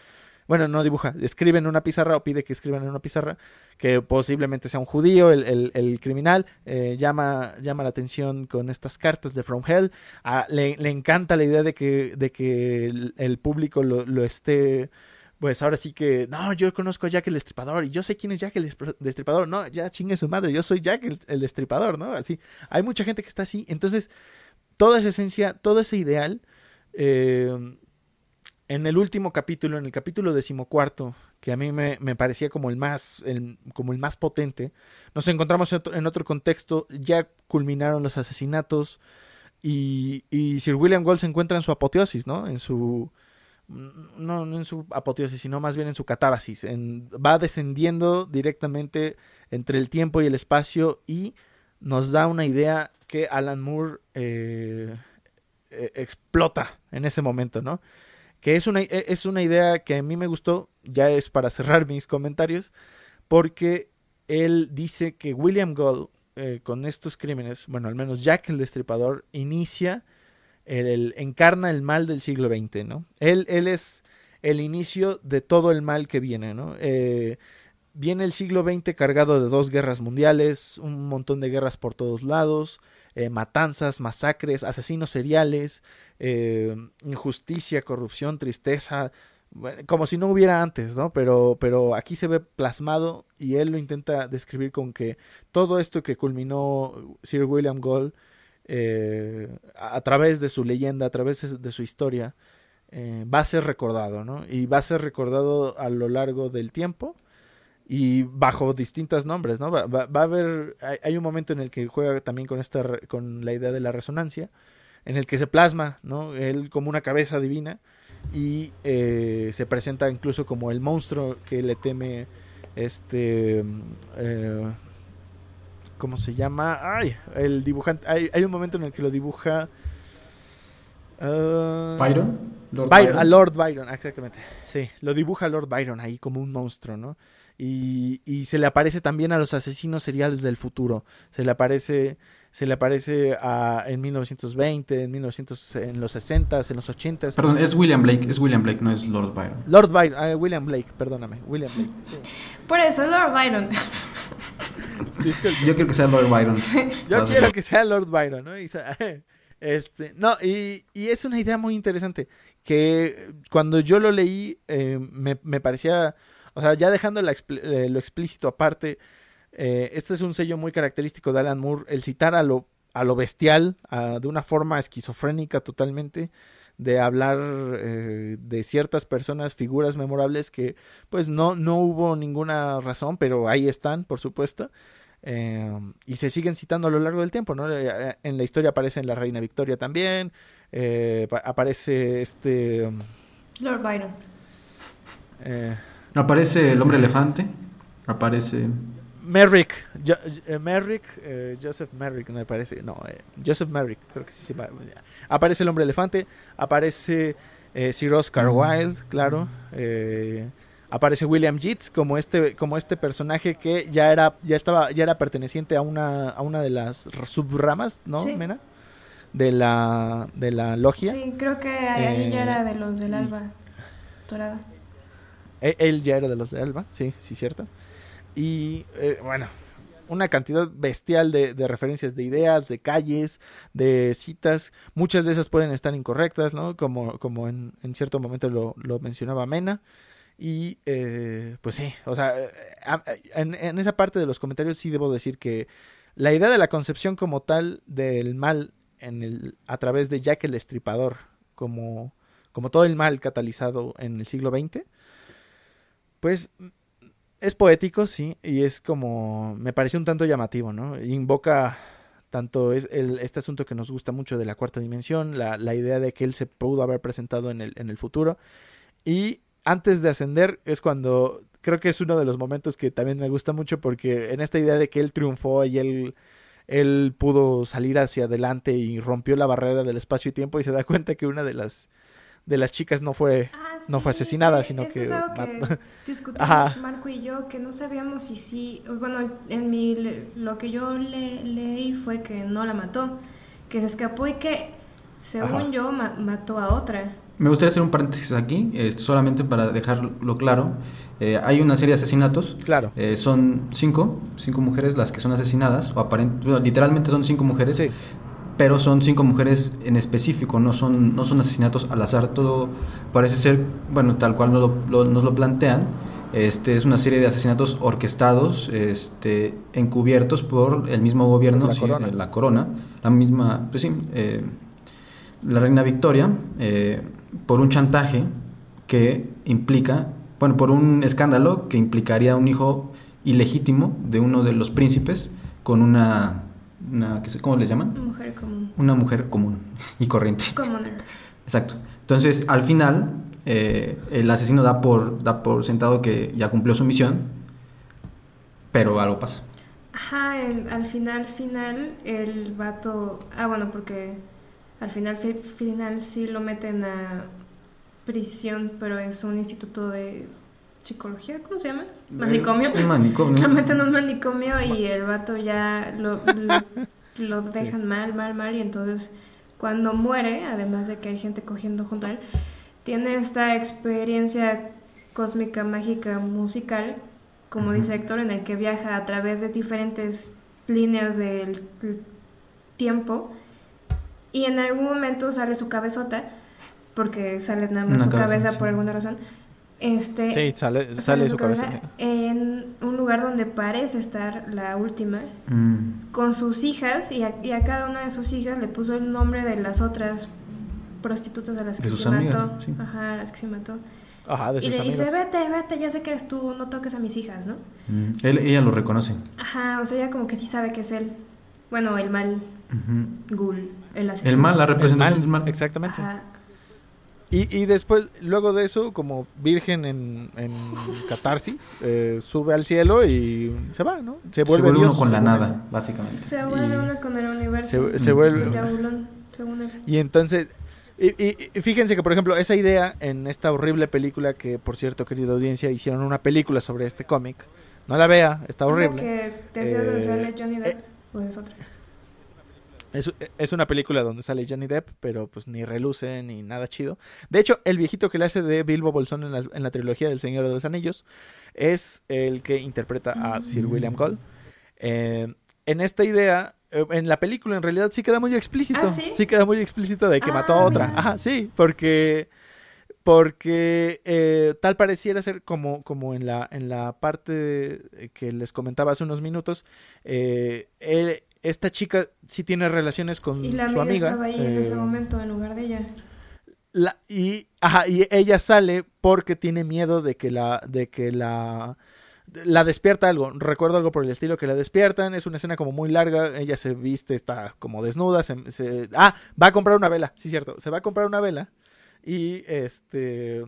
bueno, no dibuja, escribe en una pizarra o pide que escriban en una pizarra que posiblemente sea un judío, el, criminal, eh, llama, llama la atención con estas cartas de From Hell, ah, le, encanta la idea de que, de que el, público lo, esté pues ahora sí que, no, yo conozco a Jack el Destripador y yo sé quién es Jack el Destripador, no, ya chingue su madre, yo soy Jack el, el Destripador, ¿no? Así, hay mucha gente que está así, entonces, toda esa esencia, todo ese ideal, eh, en el último capítulo, en el capítulo decimocuarto, que a mí me, parecía como el más, como el más potente, nos encontramos en otro, contexto, ya culminaron los asesinatos y, Sir William Gold se encuentra en su apoteosis, ¿no? En su, no, no en su apoteosis, sino más bien en su catábasis, va descendiendo directamente entre el tiempo y el espacio y nos da una idea que Alan Moore eh, eh, explota en ese momento, ¿no? Que es una, e, es una idea que a mí me gustó, ya es para cerrar mis comentarios, porque él dice que William Gold, eh, con estos crímenes, bueno, al menos Jack el Destripador, inicia, el, encarna el mal del siglo XX, ¿no? Él, él es el inicio de todo el mal que viene, ¿no? Eh, viene el siglo XX cargado de dos guerras mundiales, un montón de guerras por todos lados, eh, matanzas, masacres, asesinos seriales, eh, injusticia, corrupción, tristeza, como si no hubiera antes, ¿no? Pero, pero aquí se ve plasmado y él lo intenta describir con que todo esto que culminó Sir William Gold eh, a, través de su leyenda, a través de su historia, va a ser recordado, ¿no? Y va a ser recordado a lo largo del tiempo y bajo distintos nombres, ¿no? Va, va, a haber, hay, un momento en el que juega también con esta, con la idea de la resonancia, en el que se plasma, ¿no? Él como una cabeza divina y eh, se presenta incluso como el monstruo que le teme, este, eh, ¿cómo se llama? Ay, el dibujante, hay, hay un momento en el que lo dibuja... Uh, Byron, Lord Byron, A Lord Byron, exactamente. Sí, lo dibuja Lord Byron ahí como un monstruo, ¿no? Y, se le aparece también a los asesinos seriales del futuro. Se le aparece, se le aparece a, en 1920, en, 1900, en los 60, en los 80. Perdón, es William Blake, es William Blake, no es Lord Byron. Lord Byron, ah, William Blake, perdóname, William Blake. Por eso, Lord Byron. Yo quiero que sea Lord Byron. Yo quiero que sea Lord Byron, ¿no? Este, no, y, y, es una idea muy interesante que cuando yo lo leí eh, me, me parecía o sea, ya dejando eh, lo explícito aparte, eh, este es un sello muy característico de Alan Moore, el citar a lo, a lo bestial, de una forma esquizofrénica totalmente, de hablar eh, de ciertas personas, figuras memorables que pues no, no hubo ninguna razón, pero ahí están, por supuesto. y se siguen citando a lo largo del tiempo, ¿no? En la historia aparece la Reina Victoria también, aparece este... Lord Byron. Aparece el hombre elefante. Aparece. Merrick. Eh, Merrick. Eh, Joseph Merrick, me parece. No, eh, Joseph Merrick, creo que sí se Aparece el hombre elefante. Aparece Sir Oscar mm. Wilde, claro. aparece William Yeats como este, como este personaje que ya era, ya estaba, ya era perteneciente a una, a una de las subramas, ¿no, Mena? De la, de la logia. Sí, creo que ahí ya era de los del alba dorada. E, él ya era de los de Alba, sí, sí, cierto. Y eh, bueno, una cantidad bestial de, referencias de ideas, de calles, de citas. Muchas de esas pueden estar incorrectas, ¿no? Como, como en, cierto momento lo, mencionaba Mena. Y eh, pues sí, o sea, eh, en, en, esa parte de los comentarios sí debo decir que la idea de la concepción como tal del mal en el, a través de Jack el Estripador, como, como todo el mal catalizado en el siglo XX, pues es poético, sí, y es como, me parece un tanto llamativo, ¿no? Invoca tanto es el, este asunto que nos gusta mucho de la cuarta dimensión, la, la, idea de que él se pudo haber presentado en el, en el futuro, y antes de ascender es cuando, creo que es uno de los momentos que también me gusta mucho porque en esta idea de que él triunfó y él él pudo salir hacia adelante y rompió la barrera del espacio y tiempo y se da cuenta que una de las de las chicas no fue no fue asesinada, sino eso que es algo mat- que discutimos Ajá. Marco y yo, que no sabíamos si sí, bueno, en mi, lo que yo le, leí fue que no la mató, que se escapó y que, según Ajá. yo, ma- mató a otra. Me gustaría hacer un paréntesis aquí, este, solamente para dejarlo claro. Eh, hay una serie de asesinatos. Claro. Eh, son cinco, cinco mujeres las que son asesinadas, o aparent- bueno, literalmente son cinco mujeres, Sí. Pero son cinco mujeres en específico, no son, no son asesinatos al azar, todo parece ser, bueno, tal cual nos lo, lo- nos lo plantean. Este, es una serie de asesinatos orquestados, este, encubiertos por el mismo gobierno, La sí, corona. la corona, la misma, pues sí, eh, la reina Victoria, eh, por un chantaje que implica, bueno, por un escándalo que implicaría un hijo ilegítimo de uno de los príncipes con una, una ¿qué sé- ¿cómo les llaman? Mujer común. Una mujer común y corriente. Commoner. Exacto. Entonces, al final, eh, el asesino da por, da por sentado que ya cumplió su misión, pero algo pasa. Ajá, al final, final, el vato. Ah, bueno, porque al final, fi- final sí lo meten a prisión, pero es un instituto de psicología, ¿cómo se llama? Manicomio. Un manicomio. Lo meten a un manicomio y el vato ya lo, lo, lo dejan mal, mal, mal. Y entonces, cuando muere, además de que hay gente cogiendo junto a él, tiene esta experiencia cósmica, mágica, musical, como Ujú. dice Héctor, en el que viaja a través de diferentes líneas del del tiempo. Y en algún momento sale su cabezota, porque sale nada más Una su cabeza, cabeza sí. por alguna razón. Este, Sí, sale, sale su cabeza. en un lugar donde parece estar la última Mm. con sus hijas y a, y a cada una de sus hijas le puso el nombre de las otras prostitutas a las De que sus se amigas, mató sí. ajá a las que se mató Ajá, de y sus le dice amigas. vete vete ya sé que eres tú no toques a mis hijas no Mm. Él- ella lo reconoce. ajá o sea ella como que sí sabe que es él bueno el mal Ujú. ghoul el asesino El mal, la El representación mal, del mal. exactamente. Ajá. Y, y después, luego de eso, como virgen en, en catarsis, eh, sube al cielo y se va, ¿no? Se Se vuelve, vuelve Dios. uno con la vuelve- nada, básicamente. se vuelve Y- uno con el universo Se, se vuelve... Yaulón, según él Y entonces, y, y- y fíjense que, por ejemplo, esa idea en esta horrible película que, por cierto, querida audiencia, hicieron una película sobre este cómic. No la vea, está ¿Es la horrible. que te Eh, sale Johnny Depp eh, pues es otra Es, es una película donde sale Johnny Depp, pero pues ni reluce ni nada chido. De hecho, el viejito que le hace de Bilbo Bolsón en la, en la trilogía del Señor de los Anillos es el que interpreta a Sir William Cole. Eh, en esta idea, eh, en la película en realidad sí queda muy explícito. ¿Ah, sí? queda muy explícito de que Ah, mató a otra. mira. Ajá, sí, porque porque eh, tal pareciera ser como, como en la en la parte que les comentaba hace unos minutos eh, él- esta chica sí tiene relaciones con y la su amiga, estaba ahí en ese eh, momento en lugar de ella. la- y ajá, y ella sale porque tiene miedo de que la de que la la despierta algo, recuerdo algo por el estilo que la despiertan, es una escena como muy larga, ella se viste, está como desnuda, se, se- ah, va a comprar una vela, sí cierto, se va a comprar una vela y este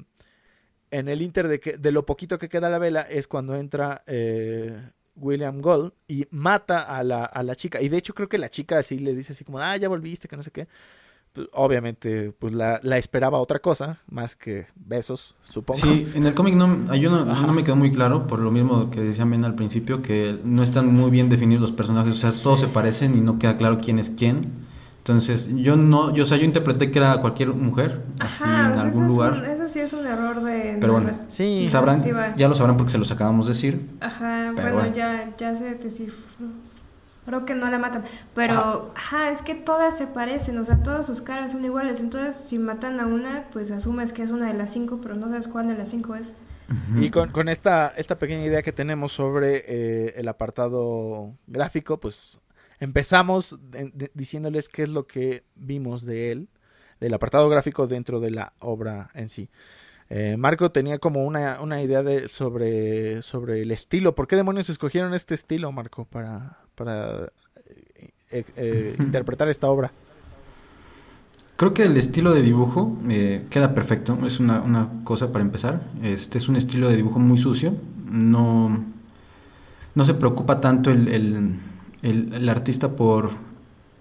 en el inter de que de lo poquito que queda la vela es cuando entra eh, William Gold y mata a la, a la chica y de hecho creo que la chica así le dice así como, ah, ya volviste, que no sé qué pues, obviamente, pues la, la esperaba otra cosa, más que besos, supongo. Sí, en el cómic no, ah, yo no, me quedó muy claro, por lo mismo que decían bien al principio, que no están muy bien definidos los personajes, o sea, todos se parecen y no queda claro quién es quién. Entonces, yo no, yo, o sea, yo interpreté que era cualquier mujer, así Ajá, en o sea, algún eso, lugar. Es un- eso sí es un error de... Pero bueno, Sí, Sabrán, ya lo sabrán porque se los acabamos de decir. Ajá, Pero bueno, bueno. ya, ya se descifró. Creo que no la matan. Pero, ajá. es que todas se parecen, o sea, todas sus caras son iguales. Entonces, si matan a una, pues asumes que es una de las cinco, pero no sabes cuál de las cinco es. Y con, con esta, esta pequeña idea que tenemos sobre eh, el apartado gráfico, pues empezamos de- de- diciéndoles qué es lo que vimos de él, del apartado gráfico dentro de la obra en sí. Eh, Marco tenía como una, una idea de, sobre, sobre el estilo. ¿Por qué demonios escogieron este estilo, Marco, para, para eh, eh, interpretar esta obra? Creo que el estilo de dibujo queda perfecto. Es una, una cosa para empezar. Este es un estilo de dibujo muy sucio. No, no se preocupa tanto el, el- el, artista por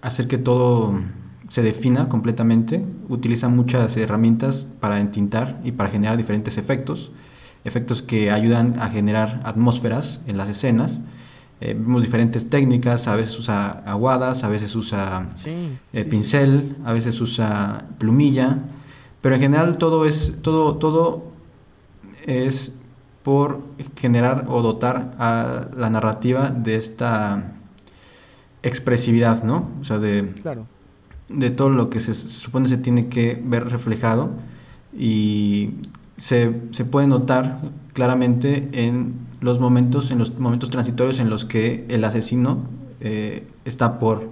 hacer que todo se defina completamente, utiliza muchas herramientas para entintar y para generar diferentes efectos, efectos que ayudan a generar atmósferas en las escenas. Eh, vemos diferentes técnicas, a veces usa aguadas, a veces usa eh, pincel, a veces usa plumilla, pero en general todo es todo todo es por generar o dotar a la narrativa de esta expresividad, ¿no? O sea, de, de todo lo que se, supone se tiene que ver reflejado y se, se, puede notar claramente en los momentos, en los momentos transitorios en los que el asesino eh, está por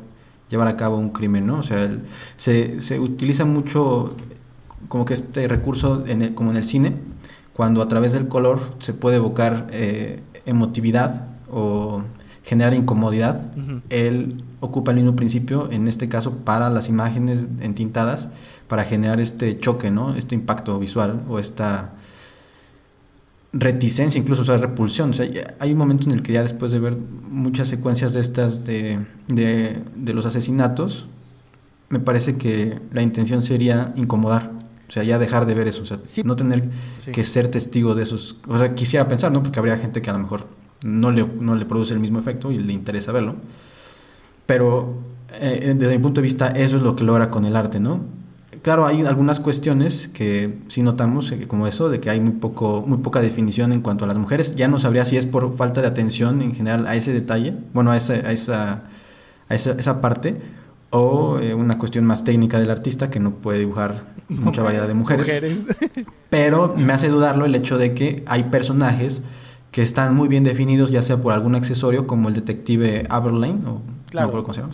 llevar a cabo un crimen, ¿no? O sea, se, se, utiliza mucho como que este recurso en el, como en el cine, cuando a través del color se puede evocar eh, emotividad o generar incomodidad, él ocupa el mismo principio, en este caso para las imágenes entintadas, para generar este choque, ¿no? Este impacto visual o esta reticencia, incluso, o sea, repulsión. O sea, hay un momento en el que ya después de ver muchas secuencias de estas de, de los asesinatos, me parece que la intención sería incomodar. O sea, ya dejar de ver eso, o sea, no tener que ser testigo de esos. O sea, quisiera pensar, ¿no? Porque habría gente que a lo mejor no le, no le produce el mismo efecto y le interesa verlo. Pero eh, desde mi punto de vista, eso es lo que logra con el arte, ¿no? Claro, hay algunas cuestiones que sí notamos, eh, como eso, de que hay muy, poco, muy poca definición en cuanto a las mujeres. Ya no sabría si es por falta de atención en general a ese detalle, bueno, a esa, a esa, a esa, esa parte, o eh, una cuestión más técnica del artista que no puede dibujar mucha variedad de mujeres. Pero me hace dudarlo el hecho de que hay personajes que están muy bien definidos, ya sea por algún accesorio, como el detective Aberlane, o claro, cómo se llama,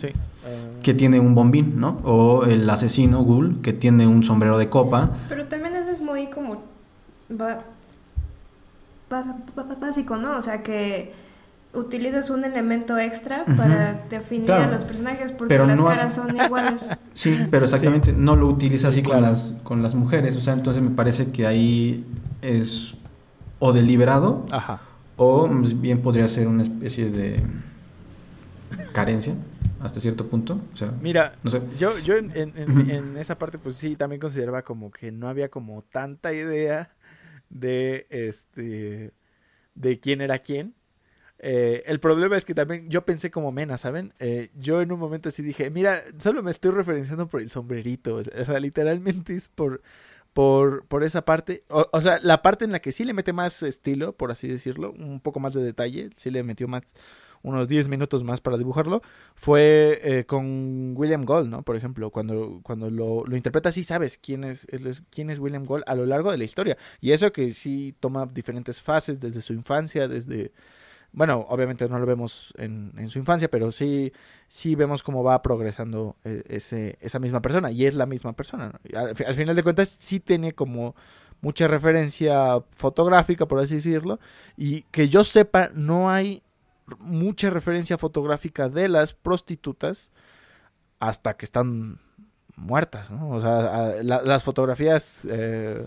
que tiene un bombín, ¿no? O el asesino Ghoul, que tiene un sombrero de copa. Pero también eso es muy como básico, ¿no? O sea que utilizas un elemento extra para definir a los personajes porque las caras son iguales. Sí, pero exactamente no lo utiliza así con las con las mujeres, o sea, entonces me parece que ahí es o deliberado o bien podría ser una especie de carencia hasta cierto punto. O sea, Mira, no sé. yo, yo en, en, esa parte pues sí también consideraba como que no había como tanta idea de este de quién era quién eh, el problema es que también yo pensé como Mena, ¿saben? Eh, yo en un momento sí dije, mira, solo me estoy referenciando por el sombrerito. O sea, literalmente es por, por, por esa parte. O, sea, la parte en la que sí le mete más estilo, por así decirlo, un poco más de detalle, sí le metió más unos 10 minutos más para dibujarlo, fue eh, con William Gold, ¿no? Por ejemplo, cuando, cuando lo, lo interpreta sí sabes quién es, quién es William Gold a lo largo de la historia. Y eso que sí toma diferentes fases desde su infancia, desde bueno, obviamente no lo vemos en, en, su infancia, pero sí, sí vemos cómo va progresando eh, ese, esa misma persona, y es la misma persona. Al, final de cuentas, sí tiene como mucha referencia fotográfica, por así decirlo, y que yo sepa, no hay mucha referencia fotográfica de las prostitutas hasta que están muertas, ¿no? O sea, las fotografías... Eh,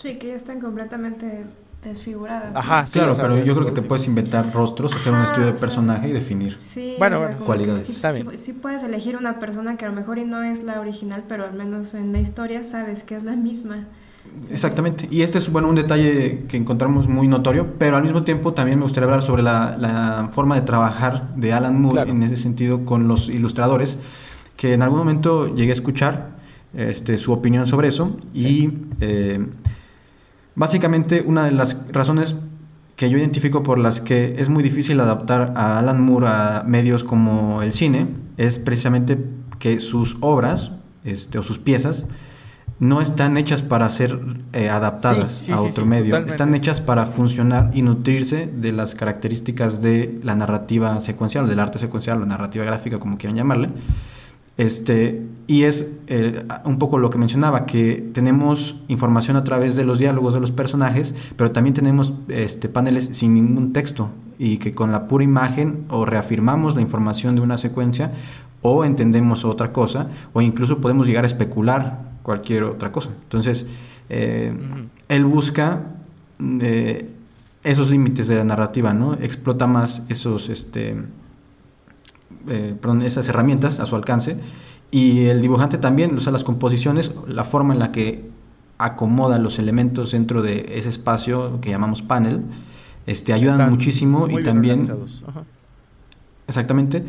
sí, que ya están completamente desfiguradas. Ajá, claro, pero yo creo que te puedes inventar rostros, hacer un estudio de personaje y definir bueno, cualidades. Sí, puedes elegir una persona que a lo mejor y no es la original, pero al menos en la historia sabes que es la misma. Exactamente, y este es bueno un detalle que encontramos muy notorio, pero al mismo tiempo también me gustaría hablar sobre la, forma de trabajar de Alan Moore en ese sentido con los ilustradores, que en algún momento llegué a escuchar este, su opinión sobre eso y eh, Básicamente, una de las razones que yo identifico por las que es muy difícil adaptar a Alan Moore a medios como el cine es precisamente que sus obras este, o sus piezas no están hechas para ser eh, adaptadas a otro medio, están hechas para funcionar y nutrirse de las características de la narrativa secuencial, del arte secuencial o narrativa gráfica, como quieran llamarle. Este, y es eh, un poco lo que mencionaba, que tenemos información a través de los diálogos de los personajes, pero también tenemos este, paneles sin ningún texto y que con la pura imagen o reafirmamos la información de una secuencia o entendemos otra cosa o incluso podemos llegar a especular cualquier otra cosa. Entonces, eh, él busca eh, esos límites de la narrativa, ¿no? Explota más esos... Este, eh, perdón, esas herramientas a su alcance. Y el dibujante también, o sea, las composiciones, la forma en la que acomoda los elementos dentro de ese espacio que llamamos panel, este, ayudan Están muchísimo y también... Ajá. Exactamente.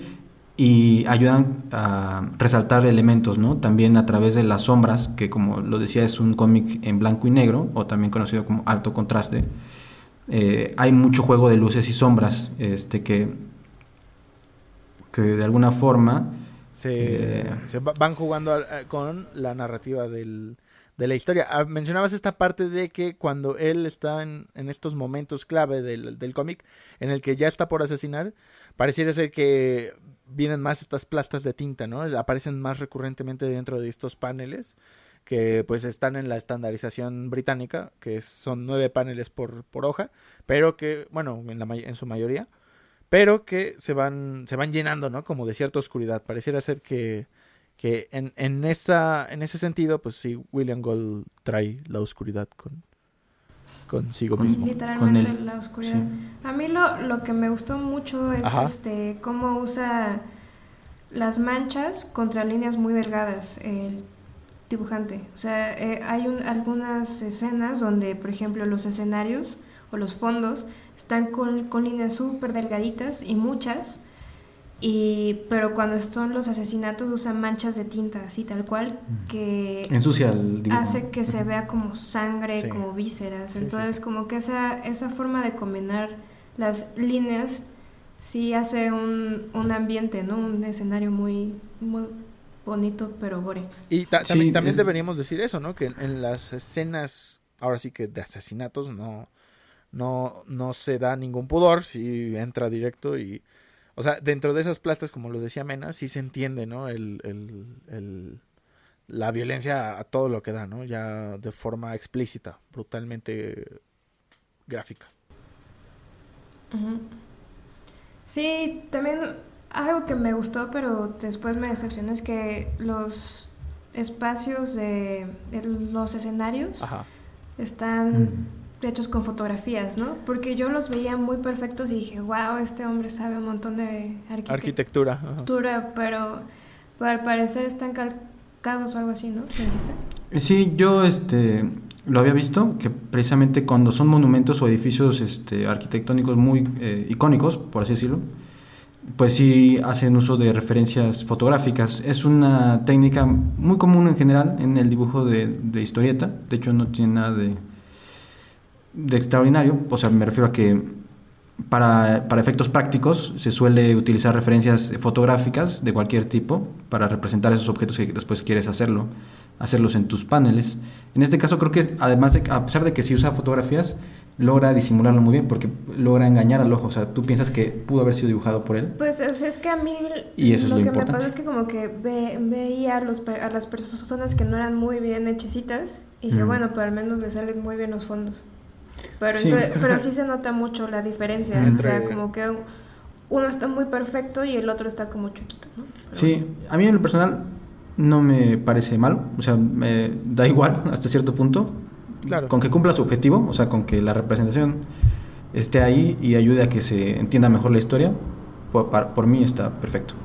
Y ayudan a resaltar elementos, ¿no? También a través de las sombras, que como lo decía es un cómic en blanco y negro, o también conocido como alto contraste. Eh, hay mucho juego de luces y sombras, este, que, que de alguna forma... se, Eh. se van jugando con la narrativa del, de la historia. Ah, mencionabas esta parte de que cuando él está en, en estos momentos clave del, del cómic, en el que ya está por asesinar, pareciera ser que vienen más estas plastas de tinta, ¿no? Aparecen más recurrentemente dentro de estos paneles que pues están en la estandarización británica, que son nueve paneles por, por hoja, pero que, bueno, en, la, en su mayoría, pero que se van, se van llenando, ¿no? Como de cierta oscuridad. Pareciera ser que, que en, en, esa, en ese sentido, pues sí, William Gold trae la oscuridad con, consigo Con- mismo. Literalmente Con la oscuridad. A mí lo, lo que me gustó mucho es Ajá. este cómo usa las manchas contra líneas muy delgadas el dibujante. O sea, eh, hay un- algunas escenas donde, por ejemplo, los escenarios o los fondos están con, con líneas súper delgaditas y muchas. Y, pero cuando son los asesinatos usan manchas de tinta, así tal cual, que Ensucia el dibujo. hace que se vea como sangre, Sí. como vísceras. Sí, sí, Entonces, sí. como que esa, esa forma de combinar las líneas sí hace un, un ambiente, ¿no? Un escenario muy, muy bonito, pero gore. Y ta- Sí, también, también es- deberíamos decir eso, ¿no? Que en, en las escenas, ahora sí que de asesinatos, no, no, no se da ningún pudor si entra directo y... O sea, dentro de esas plastas, como lo decía Mena, sí se entiende, ¿no? El, el, el- la violencia a todo lo que da, ¿no? Ya de forma explícita, brutalmente gráfica. Sí, también algo que me gustó, pero después me decepcionó es que los espacios de, de los escenarios Ajá. están Mm. Hechos con fotografías, ¿no? Porque yo los veía muy perfectos y dije, wow, este hombre sabe un montón de arquitectura, Arquitectura. pero, pero al parecer están calcados o algo así, ¿no? ¿Me dijiste? Sí, yo este lo había visto que precisamente cuando son monumentos o edificios este, arquitectónicos muy eh, icónicos, por así decirlo, pues sí hacen uso de referencias fotográficas. Es una técnica muy común en general en el dibujo de, de historieta. De hecho, no tiene nada de, de extraordinario. O sea, me refiero a que para, para efectos prácticos se suele utilizar referencias fotográficas de cualquier tipo para representar esos objetos que después quieres hacerlo, hacerlos en tus paneles. En este caso creo que además de, a pesar de que si usa fotografías, logra disimularlo muy bien porque logra engañar al ojo. O sea, tú piensas que pudo haber sido dibujado por él. Pues o sea, es que a mí Y eso es lo que me pasó es que como que ve- veía a, los, per- a las personas que no eran muy bien hechecitas y dije, Mm. bueno, pero al menos le salen muy bien los fondos. Pero, Sí. entonces- pero sí se nota mucho la diferencia. Entre- O sea, como que uno está muy perfecto y el otro está como chiquito, ¿no? Pero Sí, a mí en lo personal no me parece mal, o sea, me da igual hasta cierto punto. Claro. Con que cumpla su objetivo, o sea, con que la representación esté ahí y ayude a que se entienda mejor la historia, por, por mí está perfecto.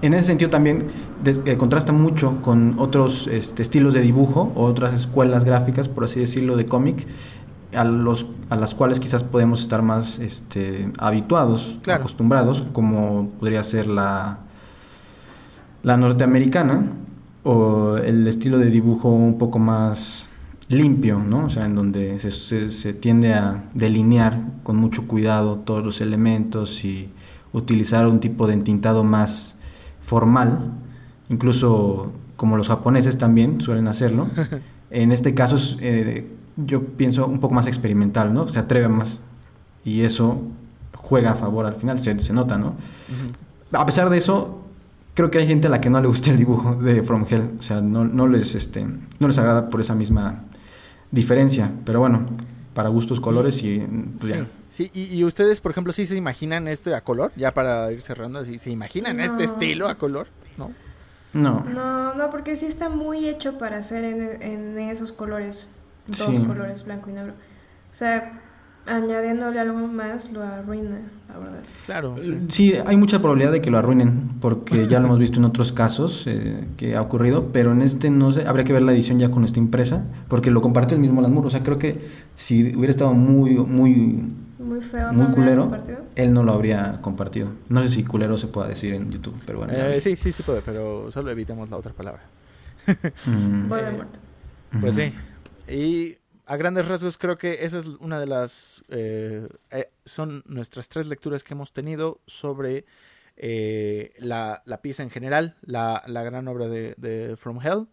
En ese sentido también des- eh, contrasta mucho con otros este, estilos de dibujo o otras escuelas gráficas, por así decirlo, de cómic, a, los, a las cuales quizás podemos estar más este, habituados, Claro. acostumbrados, como podría ser la, la norteamericana o el estilo de dibujo un poco más limpio, ¿no? O sea, en donde se, se- se tiende a delinear con mucho cuidado todos los elementos y utilizar un tipo de entintado más formal, incluso como los japoneses también suelen hacerlo. En este caso es, eh, yo pienso un poco más experimental, ¿no? Se atreve más y eso juega a favor al final, se, se nota, ¿no? A pesar de eso, creo que hay gente a la que no le gusta el dibujo de From Hell. O sea, no, no les, este, no les agrada por esa misma diferencia. Pero bueno, para gustos, colores y pues, Sí, ya. sí. Y, y ustedes, por ejemplo, sí se imaginan este a color, ya para ir cerrando, ¿sí? ¿se imaginan No. este estilo a color? ¿No? No. No, no, porque sí está muy hecho para hacer en, en esos colores, dos Sí. colores, blanco y negro. O sea, añadiéndole algo más lo arruina, la verdad. Claro. sí. Sí, hay mucha probabilidad de que lo arruinen, porque ya lo hemos visto en otros casos eh, que ha ocurrido, pero en este no sé, habría que ver la edición ya con esta impresa, porque lo comparte el mismo Alan. O sea, creo que si hubiera estado muy, muy, Muy feo, muy ¿no? culero, él no lo habría compartido. No sé si culero se pueda decir en YouTube, pero bueno. Eh, sí, sí, sí puede, pero solo evitemos la otra palabra. Mm, Voldemort. Pues ujú. sí. Y a grandes rasgos creo que esa es una de las... eh, eh, son nuestras tres lecturas que hemos tenido sobre eh, la, la pieza en general, la, la gran obra de, From Hell.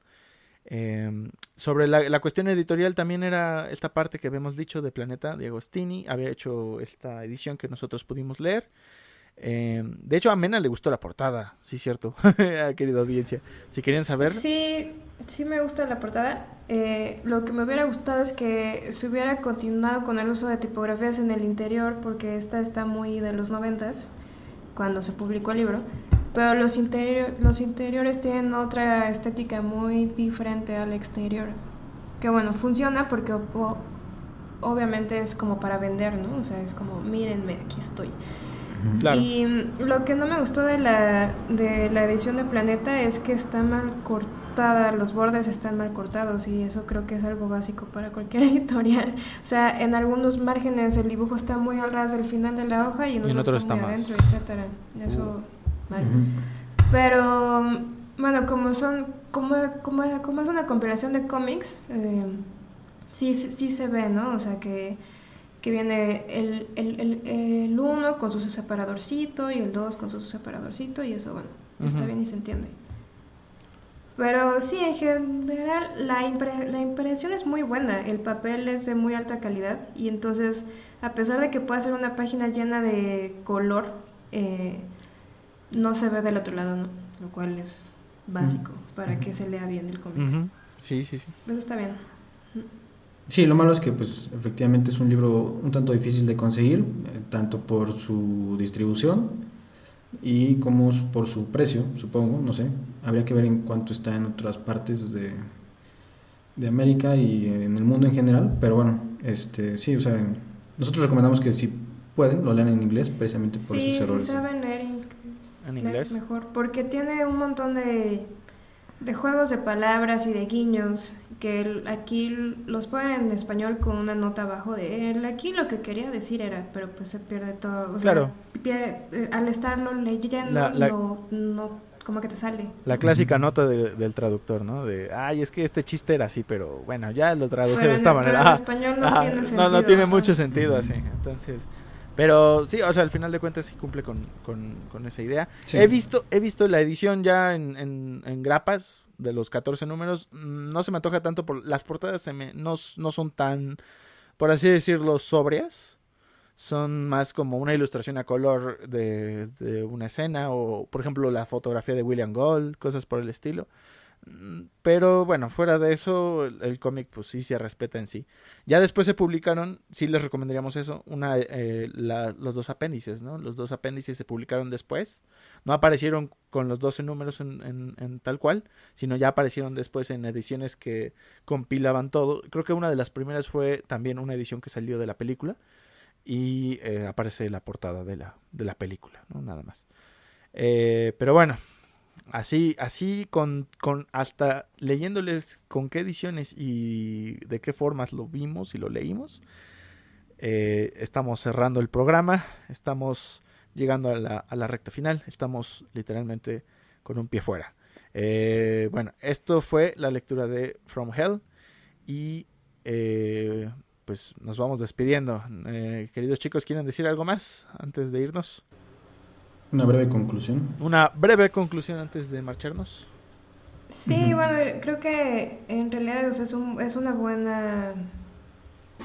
Eh, sobre la, la cuestión editorial también era esta parte que habíamos dicho de Planeta de Agostini. Había hecho esta edición que nosotros pudimos leer. Eh, de hecho, a Mena le gustó la portada, sí, cierto, querida audiencia. Si querían saber, Sí, sí me gusta la portada. Eh, lo que me hubiera gustado es que se hubiera continuado con el uso de tipografías en el interior, porque esta está muy de los noventas, cuando se publicó el libro. Pero los, los interiores tienen otra estética muy diferente al exterior. Que bueno, funciona porque obviamente es como para vender, ¿no? O sea, es como, mírenme, aquí estoy. Claro. Y mm, lo que no me gustó de la, de la edición de Planeta es que está mal cortada, los bordes están mal cortados y eso creo que es algo básico para cualquier editorial. O sea, en algunos márgenes el dibujo está muy al ras del final de la hoja y en, Y en otros está muy adentro, etcétera. Eso, mal. Ujú. Pero mm, bueno, como son, como, como, como es una compilación de cómics, eh, sí, sí, sí se ve, ¿no? O sea que, que viene el, el, el, el uno con su separadorcito y el 2 con su separadorcito y eso, bueno, está Ujú. bien y se entiende. Pero sí, en general la, impre- la impresión es muy buena, el papel es de muy alta calidad y entonces, a pesar de que pueda ser una página llena de color, eh, no se ve del otro lado, ¿no? Lo cual es básico para que se lea bien el cómic. Sí, sí, sí. Eso está bien. Sí, lo malo es que pues efectivamente es un libro un tanto difícil de conseguir, eh, tanto por su distribución y como por su precio, supongo, no sé. Habría que ver en cuánto está en otras partes de, de América y en el mundo en general, pero bueno, este sí, o sea, nosotros recomendamos que si pueden lo lean en inglés precisamente por Sí, si errores. saben leer En inglés inglés. mejor, porque tiene un montón de, de juegos de palabras y de guiños que el- aquí los ponen en español con una nota abajo de él. Aquí lo que quería decir era, pero pues se pierde todo. o sea, Claro. pierde- eh, al estarlo leyendo, La- la- no, no- como que te sale. La clásica nota de- del traductor, ¿no? De, ay, es que este chiste era así, pero bueno, ya lo traduje Pero de esta pero manera. en Ah, español no ajá, tiene No, no sentido, tiene mucho sentido así. Entonces, pero sí, o sea, al final de cuentas sí cumple con, con- con esa idea. Sí. He visto he visto la edición ya en, en, en grapas de los 14 números. Mm, No se me antoja tanto por las portadas se me, no, no son tan, por así decirlo, sobrias. Son más como una ilustración a color de, de una escena o, por ejemplo, la fotografía de William Gold, cosas por el estilo. Mm, Pero bueno, fuera de eso, el, cómic pues sí se respeta en sí. Ya después se publicaron, sí les recomendaríamos eso, una, eh, los dos apéndices, ¿no? Los dos apéndices se publicaron después. No aparecieron con los 12 números en tal cual, sino ya aparecieron después en ediciones que compilaban todo. Creo que una de las primeras fue también una edición que salió de la película y eh, aparece la portada de la, de la película, ¿no? Nada más. Eh, pero bueno, así, así con, con hasta leyéndoles con qué ediciones y de qué formas lo vimos y lo leímos. eh, estamos cerrando el programa, estamos llegando a la, a la recta final, estamos literalmente con un pie fuera. Eh, bueno, esto fue la lectura de From Hell y eh, pues nos vamos despidiendo. Eh, queridos chicos, ¿quieren decir algo más antes de irnos? Una breve conclusión. Una breve conclusión antes de marcharnos. Sí, bueno, creo que en realidad o sea, es, un- es una buena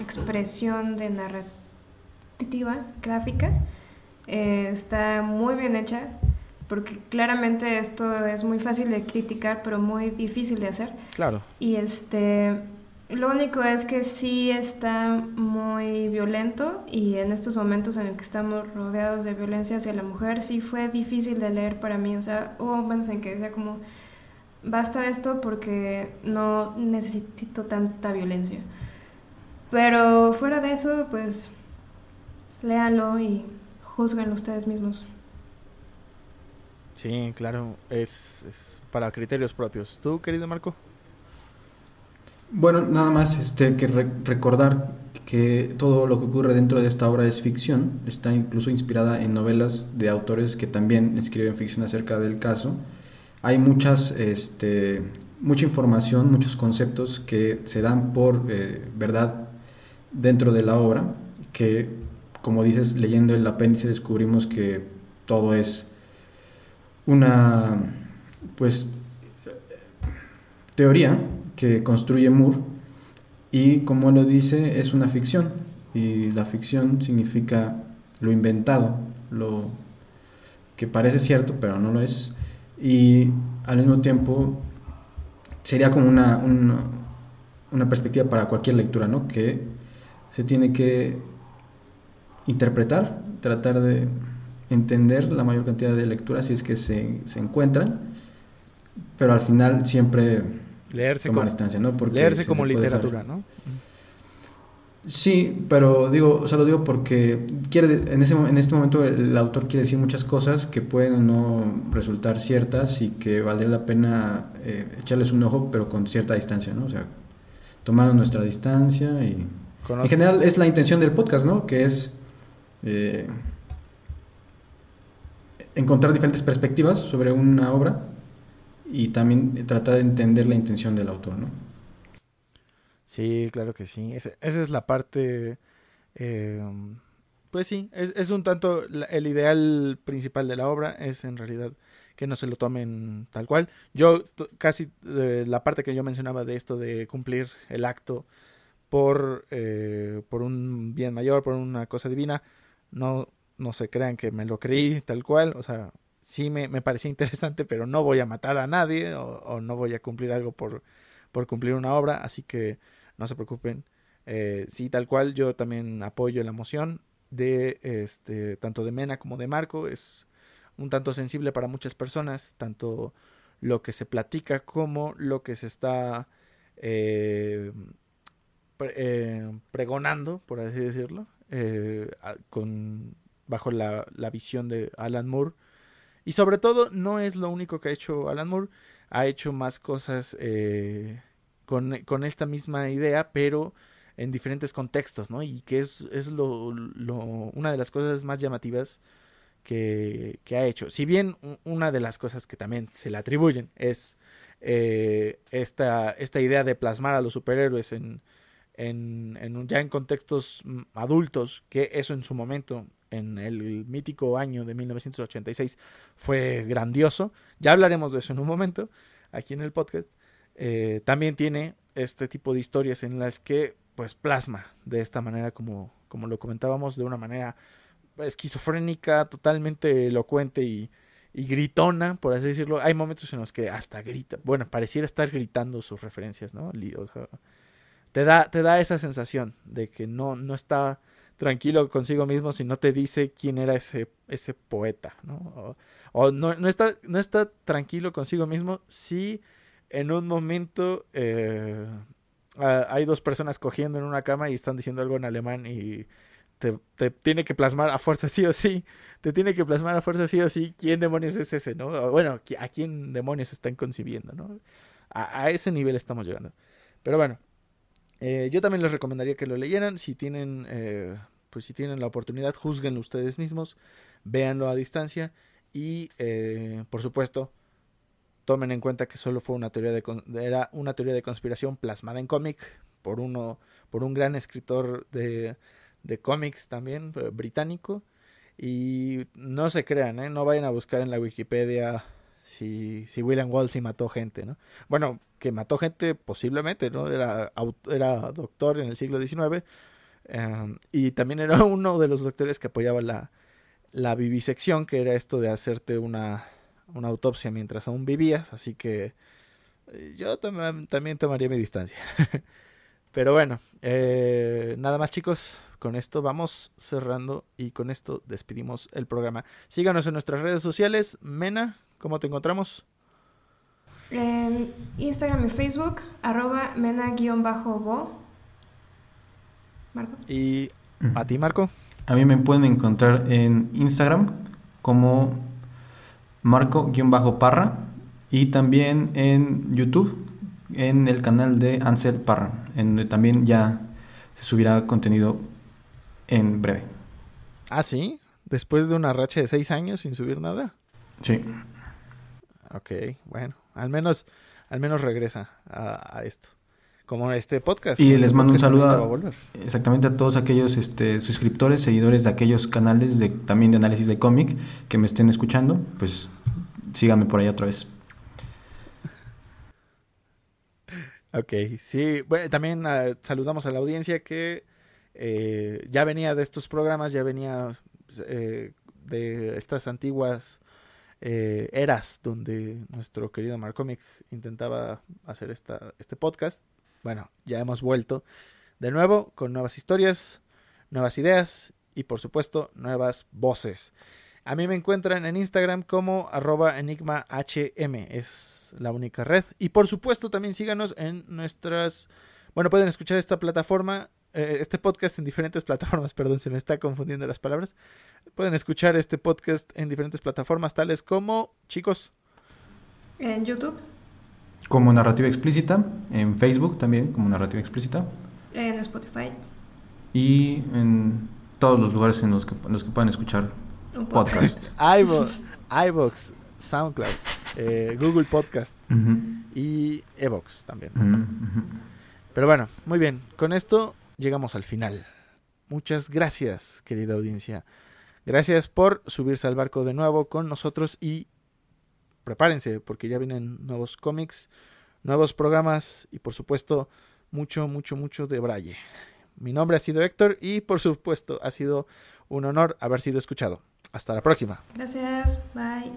expresión de narrativa gráfica. Eh, está muy bien hecha, porque claramente esto es muy fácil de criticar, pero muy difícil de hacer. Claro. Y este, lo único es que sí está muy violento y en estos momentos en el que estamos rodeados de violencia hacia la mujer, sí fue difícil de leer para mí. O sea, hubo momentos en que decía como, basta de esto porque no necesito tanta violencia. Pero fuera de eso, pues léanlo y juzguenlo ustedes mismos. Sí, claro, es, es para criterios propios. ¿Tú, querido Marco? Bueno, nada más este, que recordar que todo lo que ocurre dentro de esta obra es ficción, está incluso inspirada en novelas de autores que también escriben ficción acerca del caso. Hay muchas, este, mucha información, muchos conceptos que se dan por eh, verdad dentro de la obra, que como dices, leyendo el apéndice descubrimos que todo es una pues teoría que construye Moore y como lo dice es una ficción y la ficción significa lo inventado, lo que parece cierto pero no lo es y al mismo tiempo sería como una, una, una perspectiva para cualquier lectura, ¿no? Que se tiene que interpretar, tratar de entender la mayor cantidad de lecturas si es que se, se encuentran, pero al final siempre leerse como, distancia, ¿no? leerse como literatura, ¿no? Sí, pero digo, o sea, lo digo porque quiere, en, ese, en este momento el autor quiere decir muchas cosas que pueden no resultar ciertas y que valdría la pena eh, echarles un ojo, pero con cierta distancia, ¿no? O sea, tomando nuestra distancia y... En general es la intención del podcast, ¿no? Que es eh, encontrar diferentes perspectivas sobre una obra y también tratar de entender la intención del autor, ¿no? Sí, claro que sí. esa es la parte... Eh, pues sí, es, un tanto el ideal principal de la obra, es en realidad que no se lo tomen tal cual. Yo casi eh, la parte que yo mencionaba de esto de cumplir el acto por, eh, por un bien mayor, por una cosa divina, no, no se crean que me lo creí tal cual, o sea, sí me, me parecía interesante, pero no voy a matar a nadie o, no voy a cumplir algo por, por cumplir una obra, así que no se preocupen. Eh, sí, tal cual, yo también apoyo la moción de este, tanto de Mena como de Marco, es un tanto sensible para muchas personas, tanto lo que se platica como lo que se está eh, eh, pregonando, por así decirlo, con, bajo la, la visión de Alan Moore y sobre todo, no es lo único que ha hecho Alan Moore. Ha hecho más cosas eh, con, con, esta misma idea, pero en diferentes contextos, ¿no? Y que es, es lo, lo, una de las cosas más llamativas que, que, ha hecho. Si bien una de las cosas que también se le atribuyen es eh, esta, esta idea de plasmar a los superhéroes en, en, en, ya en contextos mm, adultos, que eso en su momento en el mítico año de 1986 fue grandioso. Ya hablaremos de eso en un momento aquí en el podcast. Eh, también tiene este tipo de historias en las que pues plasma de esta manera como, como lo comentábamos, de una manera esquizofrénica, totalmente elocuente y, y gritona, por así decirlo. Hay momentos en los que hasta grita, bueno, pareciera estar gritando sus referencias, ¿no? te da, te da esa sensación de que no, no está tranquilo consigo mismo si no te dice quién era ese, ese poeta, ¿no? O, no, no, está, no está tranquilo consigo mismo si en un momento eh, hay dos personas cogiendo en una cama y están diciendo algo en alemán y te, te, tiene que plasmar a fuerza sí o sí, te tiene que plasmar a fuerza sí o sí quién demonios es ese, ¿no? Bueno, a quién demonios están concibiendo, ¿no? A ese nivel estamos llegando. Pero bueno, eh, yo también les recomendaría que lo leyeran. Si tienen eh, pues si tienen la oportunidad, juzguenlo ustedes mismos, véanlo a distancia y, eh, por supuesto, tomen en cuenta que solo fue una teoría de era una teoría de conspiración plasmada en cómic por uno por un gran escritor de, de cómics también eh, británico y no se crean, ¿eh? no vayan a buscar en la Wikipedia si, si William Wolsey mató gente, ¿no? Bueno, que mató gente posiblemente, ¿no? Era, era doctor en el siglo XIX, Em, y también era uno de los doctores que apoyaba la, la vivisección, que era esto de hacerte una, una autopsia mientras aún vivías. Así que eh, yo también tomaría mi distancia. Pero bueno, eh, nada más chicos, con esto vamos cerrando y con esto despedimos el programa. Síganos en nuestras redes sociales. Mena, ¿cómo te encontramos? En Instagram y Facebook, arroba mena-bo. ¿Y a ti, Marco? A mí me pueden encontrar en Instagram como Marco-Parra y también en YouTube en el canal de Ansel Parra, en donde también ya se subirá contenido en breve. Ah, sí, después de una racha de seis años sin subir nada. Sí. Ok, bueno, al menos, al menos regresa a, a esto como este podcast. Y este les mando un saludo a, exactamente a todos aquellos este, suscriptores, seguidores de aquellos canales de, también de análisis de cómic que me estén escuchando, pues síganme por ahí otra vez. Ok, sí. Bueno, también ah, saludamos a la audiencia que eh, ya venía de estos programas, ya venía eh, de estas antiguas eh, eras donde nuestro querido Marcomic intentaba hacer esta, este podcast. Bueno, ya hemos vuelto de nuevo con nuevas historias, nuevas ideas y por supuesto nuevas voces. A mí me encuentran en Instagram como arroba enigmahm, es la única red. Y por supuesto también síganos en nuestras... Bueno, pueden escuchar esta plataforma, eh, este podcast en diferentes plataformas, perdón, se me está confundiendo las palabras. Pueden escuchar este podcast en diferentes plataformas tales como, chicos, En YouTube, Como narrativa explícita, en Facebook también como narrativa explícita en Spotify, y en todos los lugares en los que, en los que puedan escuchar un podcast. podcast. iVo- SoundCloud, eh, Google Podcast y Evox también. Pero bueno, muy bien. Con esto llegamos al final. Muchas gracias, querida audiencia. Gracias por subirse al barco de nuevo con nosotros y prepárense porque ya vienen nuevos cómics, nuevos programas y por supuesto mucho, mucho, mucho de Braille. Mi nombre ha sido Héctor y por supuesto ha sido un honor haber sido escuchado. Hasta la próxima. Gracias, bye.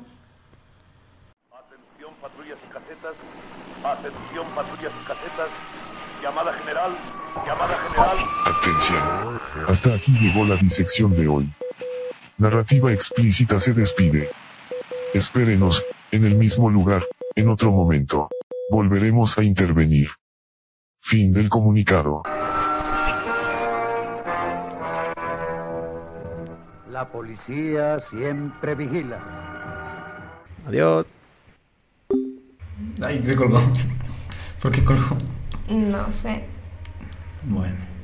Atención patrullas y casetas. Atención patrullas y casetas. Llamada general. Llamada general. Atención. Hasta aquí llegó la disección de hoy. Narrativa explícita se despide. Espérenos, en el mismo lugar, en otro momento. Volveremos a intervenir. Fin del comunicado. La policía siempre vigila. Adiós. Ay, se colgó. ¿Por qué colgó? No sé. Bueno.